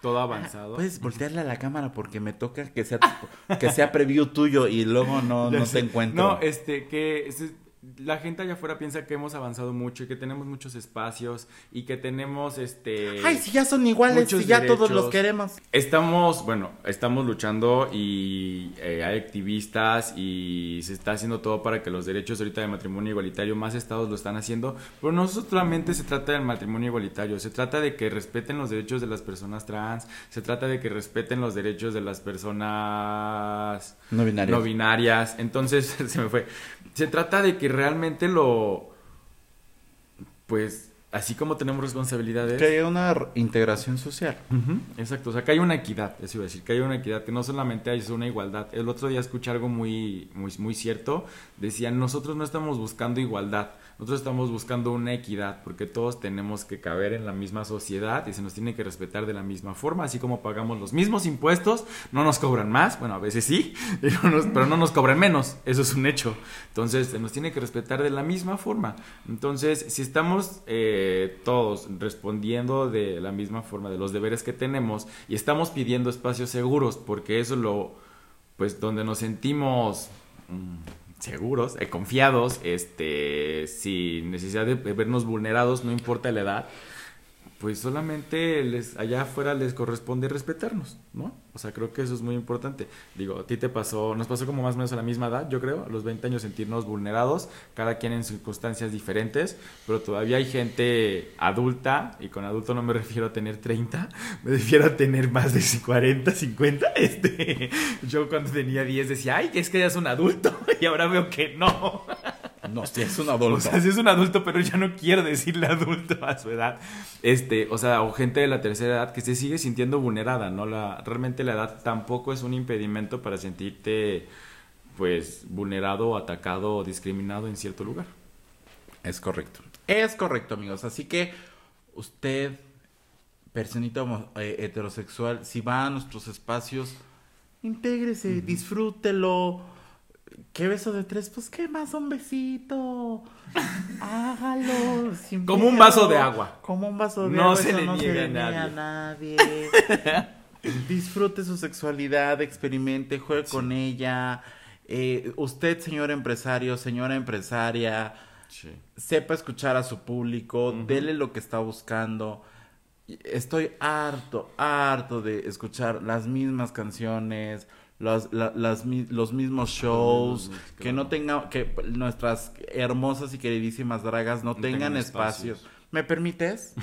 todo avanzado. Puedes voltearle a la cámara porque me toca que sea, <laughs> que sea preview tuyo y luego no, no te encuentro. No, este, que es- la gente allá afuera piensa que hemos avanzado mucho y que tenemos muchos espacios y que tenemos, este... Ay, si ya son iguales, si ya todos los queremos. Estamos, bueno, estamos luchando y eh, hay activistas y se está haciendo todo para que los derechos ahorita de matrimonio igualitario, más estados lo están haciendo, pero no solamente se trata del matrimonio igualitario, se trata de que respeten los derechos de las personas trans, se trata de que respeten los derechos de las personas No binarios. no binarias, entonces <laughs> se me fue. Se trata de que realmente lo, pues, así como tenemos responsabilidades... Que haya una integración social. Exacto, o sea, que hay una equidad, eso iba a decir, que hay una equidad, que no solamente hay una igualdad. El otro día escuché algo muy, muy, muy cierto, decían, nosotros no estamos buscando igualdad, nosotros estamos buscando una equidad, porque todos tenemos que caber en la misma sociedad y se nos tiene que respetar de la misma forma, así como pagamos los mismos impuestos, no nos cobran más, bueno, a veces sí, <laughs> pero, no nos cobran menos, eso es un hecho. Entonces, se nos tiene que respetar de la misma forma. Entonces, si estamos eh, todos respondiendo de la misma forma de los deberes que tenemos y estamos pidiendo espacios seguros, porque eso es lo, pues, donde nos sentimos mm, seguros, eh, confiados, este, sin necesidad de vernos vulnerados, no importa la edad, pues solamente les, allá afuera les corresponde respetarnos, ¿no? O sea, creo que eso es muy importante. Digo, a ti te pasó, nos pasó como más o menos a la misma edad, yo creo, a los 20 años sentirnos vulnerados, cada quien en circunstancias diferentes, pero todavía hay gente adulta, y con adulto no me <laughs> refiero a tener 30, me refiero a tener más de 40, 50. <laughs> Este, yo cuando tenía 10 decía, ay, es que ya es un adulto, <laughs> y ahora veo que no. No, si es un adulto. O sea, sí es un adulto, pero ya no quiero decirle <laughs> adulto a su edad. Este, o sea, o gente de la tercera edad que se sigue sintiendo vulnerada, ¿no? La, realmente la edad tampoco es un impedimento para sentirte, pues, vulnerado, atacado o discriminado en cierto lugar. Es correcto. Es correcto, amigos. Así que usted, personita eh, heterosexual, si va a nuestros espacios, intégrese, disfrútelo. ¿Qué beso de tres? Pues qué más, un besito. Hágalo. sin Como un vaso de agua. Como un vaso de No agua. se le no niega se le niega a nadie. <laughs> Disfrute su sexualidad, experimente, juegue con ella. Eh, usted, señor empresario, señora empresaria, Sí. sepa escuchar a su público, dele lo que está buscando. Estoy harto, harto de escuchar las mismas canciones, las mi- los mismos shows, que no tenga, que nuestras hermosas y queridísimas dragas no, No tengan, tengan espacios. espacios. ¿Me permites?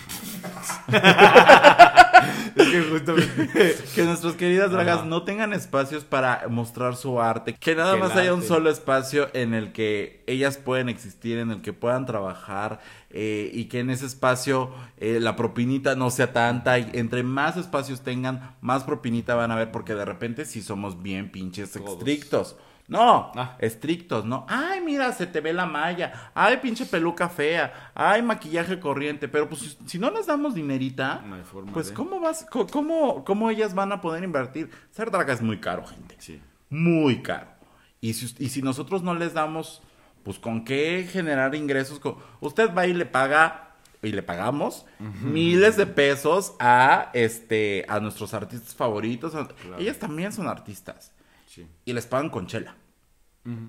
<laughs> <laughs> Es que justamente... <laughs> Que nuestras queridas dragas Ajá. no tengan espacios para mostrar su arte. Que nada Que más haya un solo espacio en el que ellas pueden existir, en el que puedan trabajar eh, y que en ese espacio eh, la propinita no sea tanta. Y entre más espacios tengan, más propinita van a ver porque de repente sí somos bien pinches Todos. estrictos. No, Ah. estrictos, no. Ay, mira, se te ve la malla. Ay, pinche peluca fea. Ay, maquillaje corriente. Pero pues si, no les damos dinerita, No hay forma pues de- ¿cómo vas? ¿Cómo, ¿Cómo ellas van a poder invertir? Ser draga es muy caro, gente. Sí. Muy caro. Y si, y si nosotros no les damos, pues con qué generar ingresos. Usted va y le paga, y le pagamos, miles de pesos a, este, a nuestros artistas favoritos. Ellas también son artistas. Sí. Y les pagan con chela.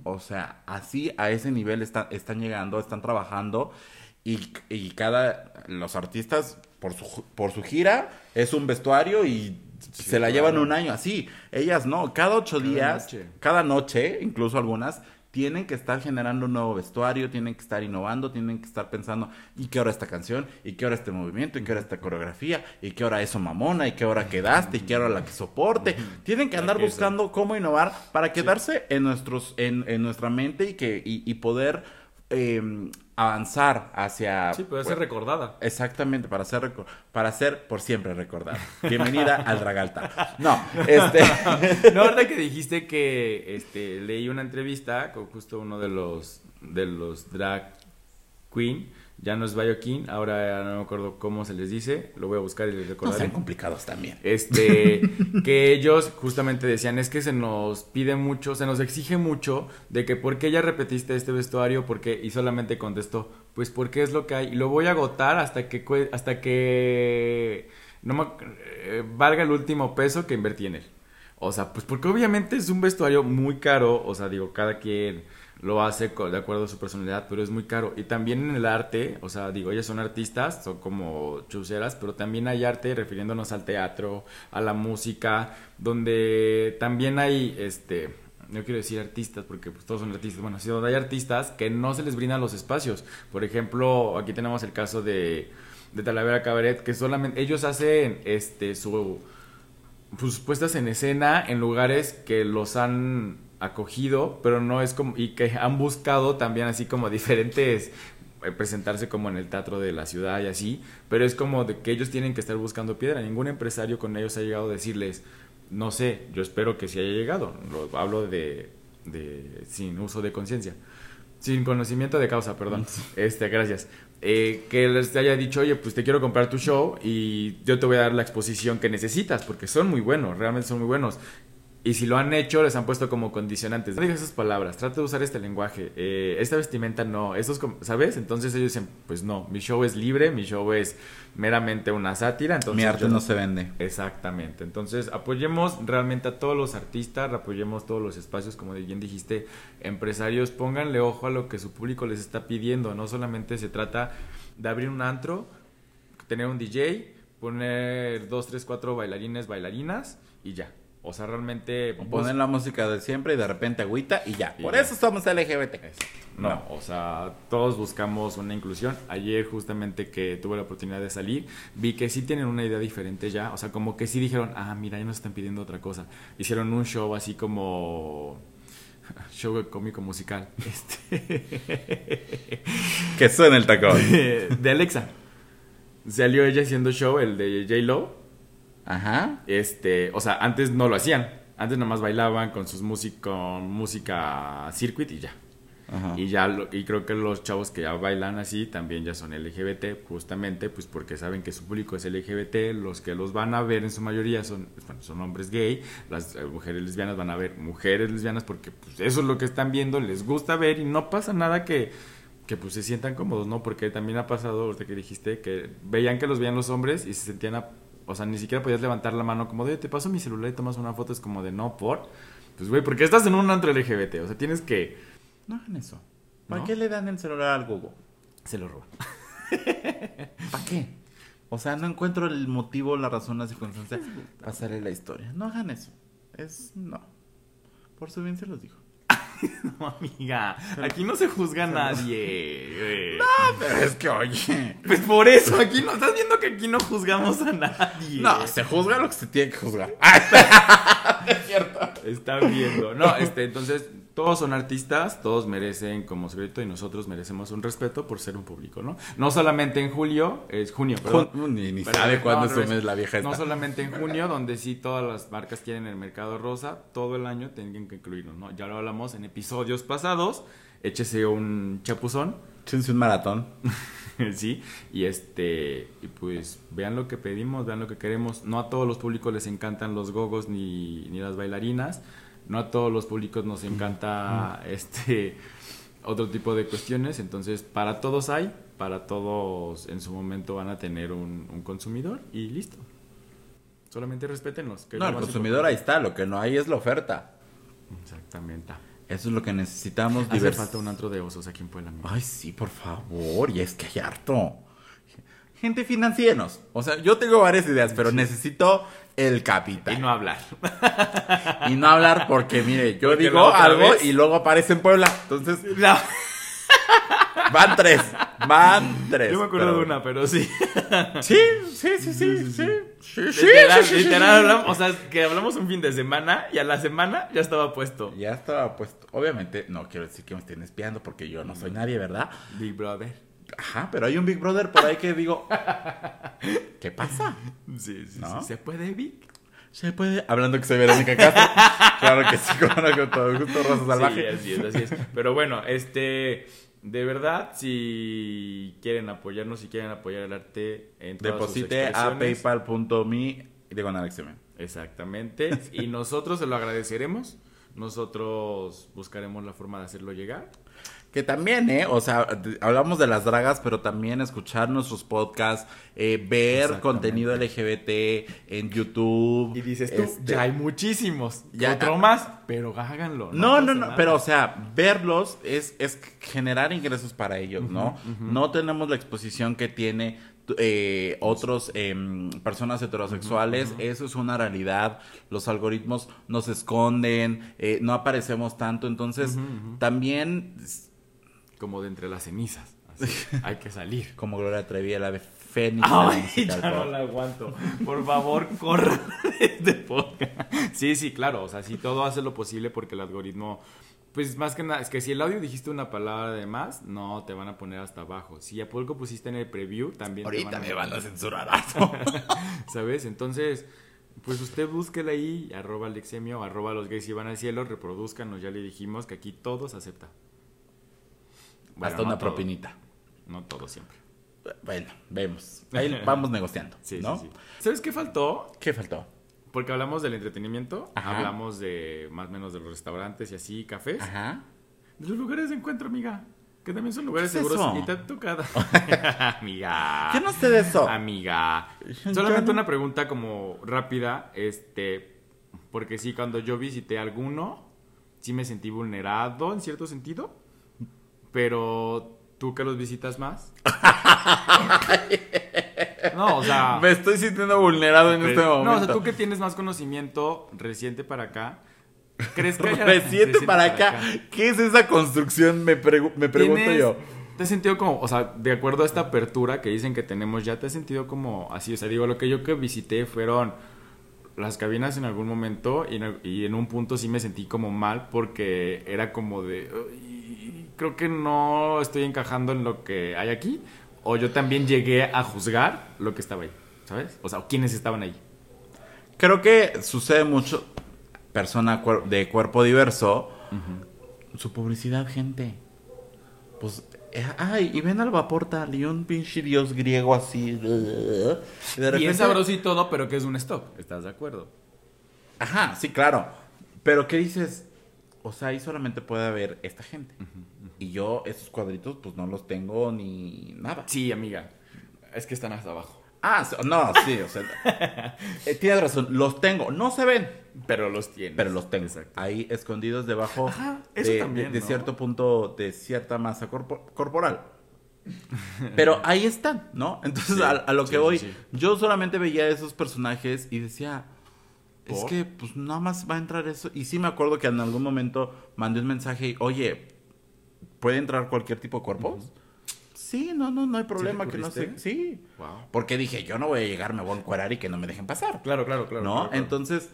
O sea, así a ese nivel están, están llegando, están trabajando y, y cada, los artistas por su, por su gira es un vestuario y se la claro. llevan un año así. Ellas no, cada ocho Cada días, noche. cada noche, incluso algunas, tienen que estar generando un nuevo vestuario, tienen que estar innovando, tienen que estar pensando, ¿y qué hora esta canción? ¿Y qué hora este movimiento? ¿Y qué hora esta coreografía? ¿Y qué hora eso mamona? ¿Y qué hora quedaste? ¿Y qué hora la que soporte? Tienen que andar buscando cómo innovar para quedarse en nuestros, en, en nuestra mente y que, y, y poder eh, avanzar hacia Sí, puede pues, ser recordada. Exactamente, para ser, para ser por siempre recordada. Bienvenida al Dragalta. No, este. <laughs> No, ahorita <laughs> que dijiste que este, leí una entrevista con justo uno de los de los drag queen, ya no es Biokin, ahora no me acuerdo cómo se les dice, lo voy a buscar y les No recordaré. sean complicados también. Este, <laughs> que ellos justamente decían, es que se nos pide mucho, se nos exige mucho de que por qué ya repetiste este vestuario, porque y solamente contestó, pues porque es lo que hay y lo voy a agotar hasta que hasta que no me- eh, valga el último peso que invertí en él. O sea, pues porque obviamente es un vestuario muy caro, o sea, digo, cada quien lo hace de acuerdo a su personalidad, pero es muy caro. Y también en el arte, o sea, digo, ellas son artistas, son como chuceras, pero también hay arte refiriéndonos al teatro, a la música, donde también hay, este, no quiero decir artistas porque pues, todos son artistas, bueno, sí, donde hay artistas que no se les brindan los espacios. Por ejemplo, aquí tenemos el caso de, de Talavera Cabaret, que solamente ellos hacen este su pues, puestas en escena en lugares que los han acogido, pero no es como y que han buscado también así como diferentes eh, presentarse como en el teatro de la ciudad y así, pero es como de que ellos tienen que estar buscando piedra. Ningún empresario con ellos ha llegado a decirles, no sé, yo espero que sí haya llegado. Lo hablo de, de sin uso de conciencia. Sin conocimiento de causa, perdón. <laughs> Este, gracias. Eh, que les haya dicho, oye, pues te quiero comprar tu show y yo te voy a dar la exposición que necesitas, porque son muy buenos, realmente son muy buenos. Y si lo han hecho, les han puesto como condicionantes. No digas esas palabras, trata de usar este lenguaje. eh, esta vestimenta no, eso es como, ¿sabes? Entonces ellos dicen, pues no, mi show es libre, mi show es meramente una sátira. Entonces Mi arte yo no se vende. Exactamente. Entonces, apoyemos realmente a todos los artistas, apoyemos todos los espacios, como bien dijiste, empresarios, pónganle ojo a lo que su público les está pidiendo. No solamente se trata de abrir un antro, tener un DJ, poner dos, tres, cuatro bailarines, bailarinas y ya. O sea, realmente... O poner la música de siempre y de repente agüita y ya. Y Por ya. eso somos LGBT. No, No. o sea, todos buscamos una inclusión. Ayer justamente que tuve la oportunidad de salir, vi que sí tienen una idea diferente ya. O sea, como que sí dijeron, ah, mira, ya nos están pidiendo otra cosa. Hicieron un show así como... <laughs> Show cómico musical. <laughs> Este... Que suena el tacón. <laughs> de Alexa. Salió ella haciendo show, el de J-Lo. Ajá. Este, o sea, antes no lo hacían. Antes nomás bailaban con sus música, con música circuit y ya. Ajá. Y ya, lo- y creo que los chavos que ya bailan así también ya son LGBT, justamente, pues porque saben que su público es LGBT, los que los van a ver en su mayoría son, bueno, son hombres gay, las eh, mujeres lesbianas van a ver mujeres lesbianas porque pues eso es lo que están viendo, les gusta ver y no pasa nada que, que pues se sientan cómodos, ¿no? Porque también ha pasado, ahorita que dijiste, que veían que los veían los hombres y se sentían, a- o sea, ni siquiera podías levantar la mano como de, te paso mi celular y tomas una foto, es como de, no, por, pues güey, porque estás en un antro LGBT, o sea, tienes que... No hagan eso. ¿Para ¿No? qué le dan el celular al Google? Se lo roban. <laughs> ¿Para qué? O sea, no encuentro el motivo, la razón, la circunstancia para hacerle la historia. No hagan eso. Es. No. Por su bien se los digo. <laughs> No, amiga, aquí no se juzga a nadie. güey. Pero es que, oye. Pues por eso, aquí no, estás viendo que aquí no juzgamos a nadie. No, se juzga lo que se tiene que juzgar. <laughs> Están viendo. No, este, entonces, todos son artistas, todos merecen como secreto y nosotros merecemos un respeto por ser un público, ¿no? No solamente en julio, es junio, perdón. Jun- Ni, ni Pero, sabe cuándo no, es la vieja esta. No solamente en junio, <laughs> donde sí todas las marcas quieren el mercado rosa, todo el año tienen que incluirlo, ¿no? Ya lo hablamos en episodios pasados, échese un chapuzón, Échense un maratón. <laughs> sí, y este, y pues vean lo que pedimos, vean lo que queremos. No a todos los públicos les encantan los gogos ni, ni las bailarinas, no a todos los públicos nos encanta este otro tipo de cuestiones, entonces para todos hay, para todos en su momento van a tener un, un consumidor y listo. Solamente respétenlos. que No, el consumidor ahí está. Lo que no hay es la oferta. Exactamente. Eso es lo que necesitamos. Hace divers- falta un antro de osos aquí en Puebla. amigo. Ay, sí, por favor. Y es que hay harto. Gente, financieros. O sea, yo tengo varias ideas, pero necesito el capital. Y no hablar. Y no hablar porque, mire, yo Porque digo algo vez- y luego aparece en Puebla. Entonces, No. van tres. Van tres. Yo me acuerdo pero- de una, pero sí. Sí, sí, sí, sí. Sí, sí, sí. sí, literal, sí, sí, literal sí. hablamos- o sea, que hablamos un fin de semana y a la semana ya estaba puesto. Ya estaba puesto. Obviamente, no quiero decir que me estén espiando porque yo no soy nadie, ¿verdad? Big Brother. Ajá, pero hay un Big Brother por ahí que digo, ¿qué pasa? Sí, sí, ¿No? sí. ¿Se puede, Vic? Se puede. Hablando que soy Verónica Castro. <laughs> claro que sí, con todo gusto, Rosa Salvaje. Sí, así es, así es. Pero bueno, este, de verdad, si quieren apoyarnos, si quieren apoyar el arte en todas sus Deposite a expresiones, paypal.me y diagonal. Exactamente. Y nosotros se lo agradeceremos nosotros buscaremos la forma de hacerlo llegar. Que también, ¿eh? O sea, hablamos de las dragas, pero también escuchar nuestros podcasts, eh, ver contenido LGBT en YouTube. Y dices tú, este, ya hay muchísimos. ya- Otro más, pero háganlo. No, no, no, nada. pero o sea, verlos es, es generar ingresos para ellos, ¿no? No tenemos la exposición que tiene eh, otros em, personas heterosexuales, eso es una realidad, los algoritmos nos esconden, eh, no aparecemos tanto, entonces también Como de entre las cenizas. Así, <laughs> hay que salir. como Gloria Trevi, la de Fénix. Ay, ya no la aguanto. Por favor, <laughs> corran de este podcast. Sí, sí, claro. O sea, sí, todo hace lo posible porque el algoritmo. Pues más que nada, es que si el audio dijiste una palabra de más, no, te van a poner hasta abajo. Si a poco pusiste en el preview, también te Ahorita me van a censurar. <laughs> ¿Sabes? Entonces, pues usted búsquela ahí, arroba Alexemio, arroba los gays y van al cielo, reproduzcanos, ya le dijimos que aquí todo se acepta. Bueno, Hasta no una todo, propinita. No todo siempre. Bueno, vemos. Ahí <laughs> vamos negociando, Sí, ¿no? sí, sí. ¿Sabes qué faltó? ¿Qué faltó? Porque hablamos del entretenimiento, Ajá. hablamos de más o menos de los restaurantes y así, cafés. Ajá. De los lugares de encuentro, amiga. Que también son lugares ¿Qué es seguros eso? y te han tocado. <laughs> <laughs> amiga. Yo no sé de eso. Amiga. Solamente no. una pregunta como rápida, este, porque sí, cuando yo visité alguno, sí me sentí vulnerado en cierto sentido, pero tú que los visitas más. <laughs> no, o sea, Me estoy sintiendo vulnerado en este no, o momento. sea, tú que tienes más conocimiento reciente para acá, ¿crees que haya- Reciente para acá. ¿Qué es esa construcción? Me, pregu- me pregunto ¿Tienes- yo. ¿Te has sentido como, o sea, de acuerdo a esta apertura que dicen que tenemos ya, te has sentido como así? O sea, digo, lo que yo que visité fueron las cabinas en algún momento y en, y en un punto sí me sentí como mal porque era como de, "Ay, creo que no estoy encajando en lo que hay aquí. O yo también llegué a juzgar lo que estaba ahí, ¿sabes? O sea, quiénes estaban ahí. Creo que sucede mucho. Persona de cuerpo diverso. Su publicidad, gente. Pues. eh, ay, y ven al vapor tal y un pinche dios griego así. Y repente- sabroso y todo, pero que es un stock. ¿Estás de acuerdo? Ajá, sí, claro. Pero ¿qué dices? O sea, ahí solamente puede haber esta gente. Y yo, esos cuadritos, pues no los tengo ni nada. Sí, amiga. Es que están hasta abajo. Ah, no, sí, o sea. <laughs> eh, tienes razón, los tengo. No se ven, Pero los tienes. pero los tengo. Exacto. Ahí escondidos debajo Ajá, eso de, también, de- cierto punto, de cierta masa corpo- corporal. Pero ahí están, ¿no? Entonces, Sí, a, a lo que sí, voy, sí. yo solamente veía esos personajes y decía, es que pues nada más va a entrar eso. Y sí me acuerdo que en algún momento mandé un mensaje y, oye, ¿puede entrar cualquier tipo de cuerpos? Sí, no, no, no hay problema que no sé. Sí. Wow. Porque dije, yo no voy a llegar, me voy a encuerar y que no me dejen pasar. Claro, claro, claro. ¿No? claro, claro. Entonces,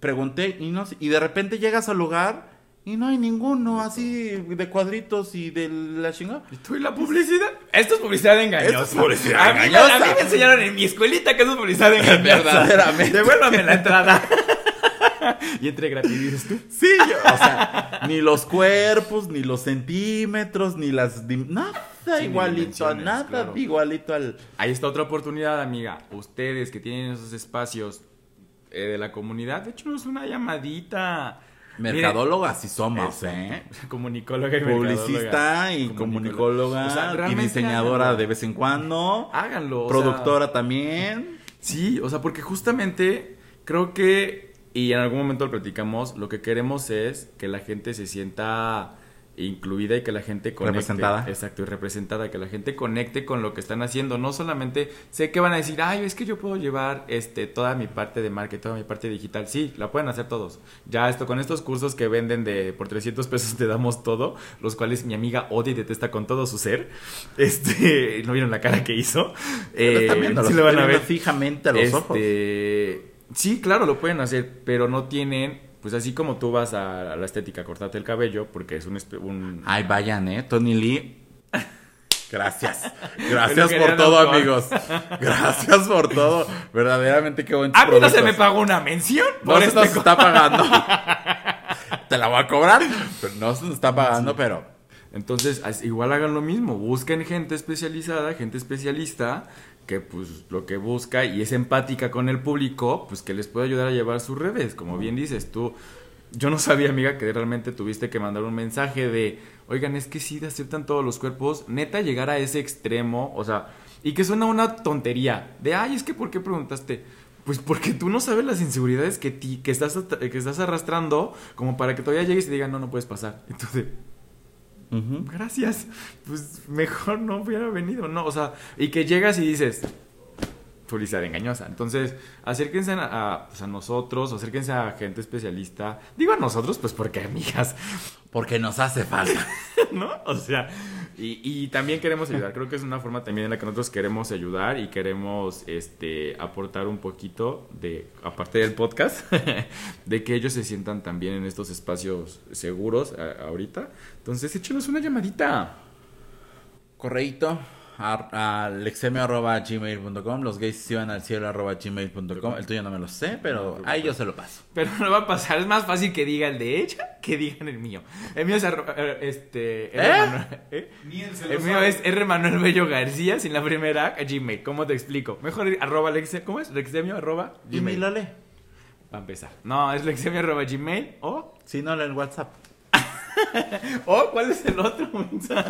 pregunté y no sé- y de repente llegas al lugar y no hay ninguno así de cuadritos y de la chingada. ¿Y tú y la publicidad? Esto es publicidad engañosa. Esto es publicidad a mí, me- engañosa. A mí me enseñaron en mi escuelita que eso es publicidad engañosa. <laughs> Verdaderamente. Devuélvame la entrada. <laughs> y entre gratis, dices tú. Sí, yo, o sea, ni los cuerpos, ni los centímetros, ni las... Nada igualito, dimensiones, nada claro. igualito al... Ahí está otra oportunidad, amiga. Ustedes que tienen esos espacios eh, de la comunidad, échenos una llamadita. Mercadóloga sí somos, Eso. ¿eh? <laughs> Comunicóloga y Publicista y comunicóloga O sea, y diseñadora háganlo. de vez en cuando. Háganlo. productora también. Sí, o sea, porque justamente creo que, y en algún momento lo platicamos, lo que queremos es que la gente se sienta incluida y que la gente conecte. Representada. Exacto, y representada, que la gente conecte con lo que están haciendo. No solamente sé que van a decir, ay, es que yo puedo llevar este toda mi parte de marketing, toda mi parte digital. Sí, la pueden hacer todos. Ya esto, con estos cursos que venden de por 300 pesos te damos todo, los cuales mi amiga odia y detesta con todo su ser. Este, <laughs> no vieron la cara que hizo. Pero Eh, sí lo van a ver fijamente a los ojos. Sí, claro, lo pueden hacer, pero no tienen, pues así como tú vas a, la estética a cortarte el cabello, porque es un... un- Ay, vayan, ¿eh? Tony Lee. Gracias. <laughs> Gracias por todo, amigos. <laughs> Gracias por todo. Verdaderamente qué buen A mí no se me pagó una mención No por se este nos está pagando. <laughs> Te la voy a cobrar. Pero no se nos está pagando, pero. Entonces, igual hagan lo mismo, busquen gente especializada, gente especialista, que pues lo que busca y es empática con el público, pues que les puede ayudar a llevar sus redes, como bien dices tú. yo no sabía, amiga, que realmente tuviste que mandar un mensaje de, oigan, es que sí aceptan todos los cuerpos, neta llegar a ese extremo, o sea, y que suena una tontería, de, ay, es que ¿por qué preguntaste? Pues porque tú no sabes las inseguridades que, ti, que, estás, que estás arrastrando como para que todavía llegues y digan, no, no puedes pasar. <laughs> Entonces, gracias, pues mejor no hubiera venido, ¿no? O sea, y que llegas y dices, publicidad engañosa. Entonces, acérquense a, pues, a, nosotros, acérquense a gente especialista. Digo a nosotros, pues porque, amigas. Porque nos hace falta. <laughs> ¿No? O sea, y, y, también queremos ayudar. Creo que es una forma también en la que nosotros queremos ayudar y queremos este, aportar un poquito de, aparte del podcast, <laughs> de que ellos se sientan también en estos espacios seguros ahorita. Entonces, échenos una llamadita. Correito al gmail.com los gays iban al cielo arroba gmail.com. El tuyo no me lo sé, pero ahí yo se lo paso. Pero no va a pasar, es más fácil que diga el de ella que digan el mío. El mío es eh, este ¿Eh? ¿eh? El mío es R Manuel Bello García sin la primera a Gmail. ¿Cómo te explico? Mejor arroba ¿cómo es? Lexemio arroba Gmail. lo lee. Va a empezar. No, es lexemio arroba Gmail o si no, en WhatsApp. <laughs> oh, ¿cuál es el otro?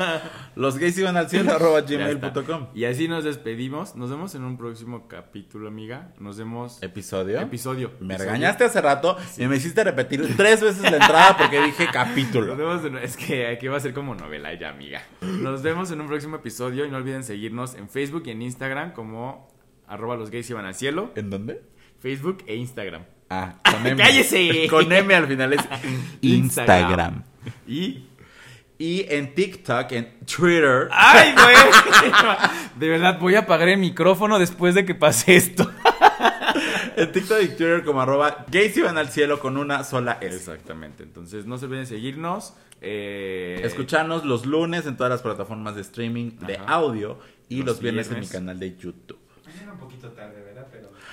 <laughs> Los gays iban al cielo arroba gmail.com. Y así nos despedimos. Nos vemos en un próximo capítulo, amiga. Nos vemos. ¿Episodio? Episodio. Me regañaste hace rato y me hiciste repetir tres veces la entrada porque dije capítulo. Nos vemos en... Es que aquí va a ser como novela ya, amiga. Nos vemos en un próximo episodio y no olviden seguirnos en Facebook y en Instagram como arroba los gays iban al cielo. ¿En dónde? Facebook e Instagram. Ah, <laughs> con M. ¡Cállese! Con M al final es Instagram. Y y en TikTok, en Twitter. ¡Ay, güey! <laughs> De verdad, voy a apagar el micrófono después de que pase esto. <laughs> en TikTok y Twitter como arroba gays iban al cielo con una sola S. Exactamente. Entonces, no se olviden seguirnos. Eh... Escucharnos los lunes en todas las plataformas de streaming de audio y los, viernes, en mi canal de YouTube. Mañana un poquito tarde, ¿verdad?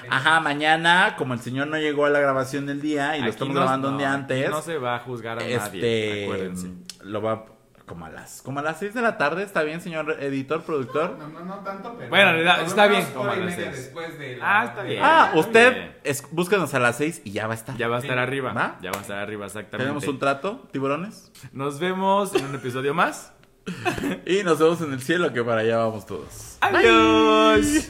Ajá, mañana, como el señor no llegó a la grabación del día y lo estamos grabando un día antes. No se va a juzgar a este, nadie, acuérdense. Lo va como a las como a las 6 de la tarde, ¿está bien, señor editor, productor? No, no, no tanto, pero Bueno, está bien. Como a las después de Ah, está bien. Ah, usted es, búscanos a las 6 y ya va a estar. Ya va a estar arriba. ¿Va? Ya va a estar arriba, exactamente. Tenemos un trato, tiburones. Nos vemos en un episodio más. <laughs> y nos vemos en el cielo, que para allá vamos todos. Adiós.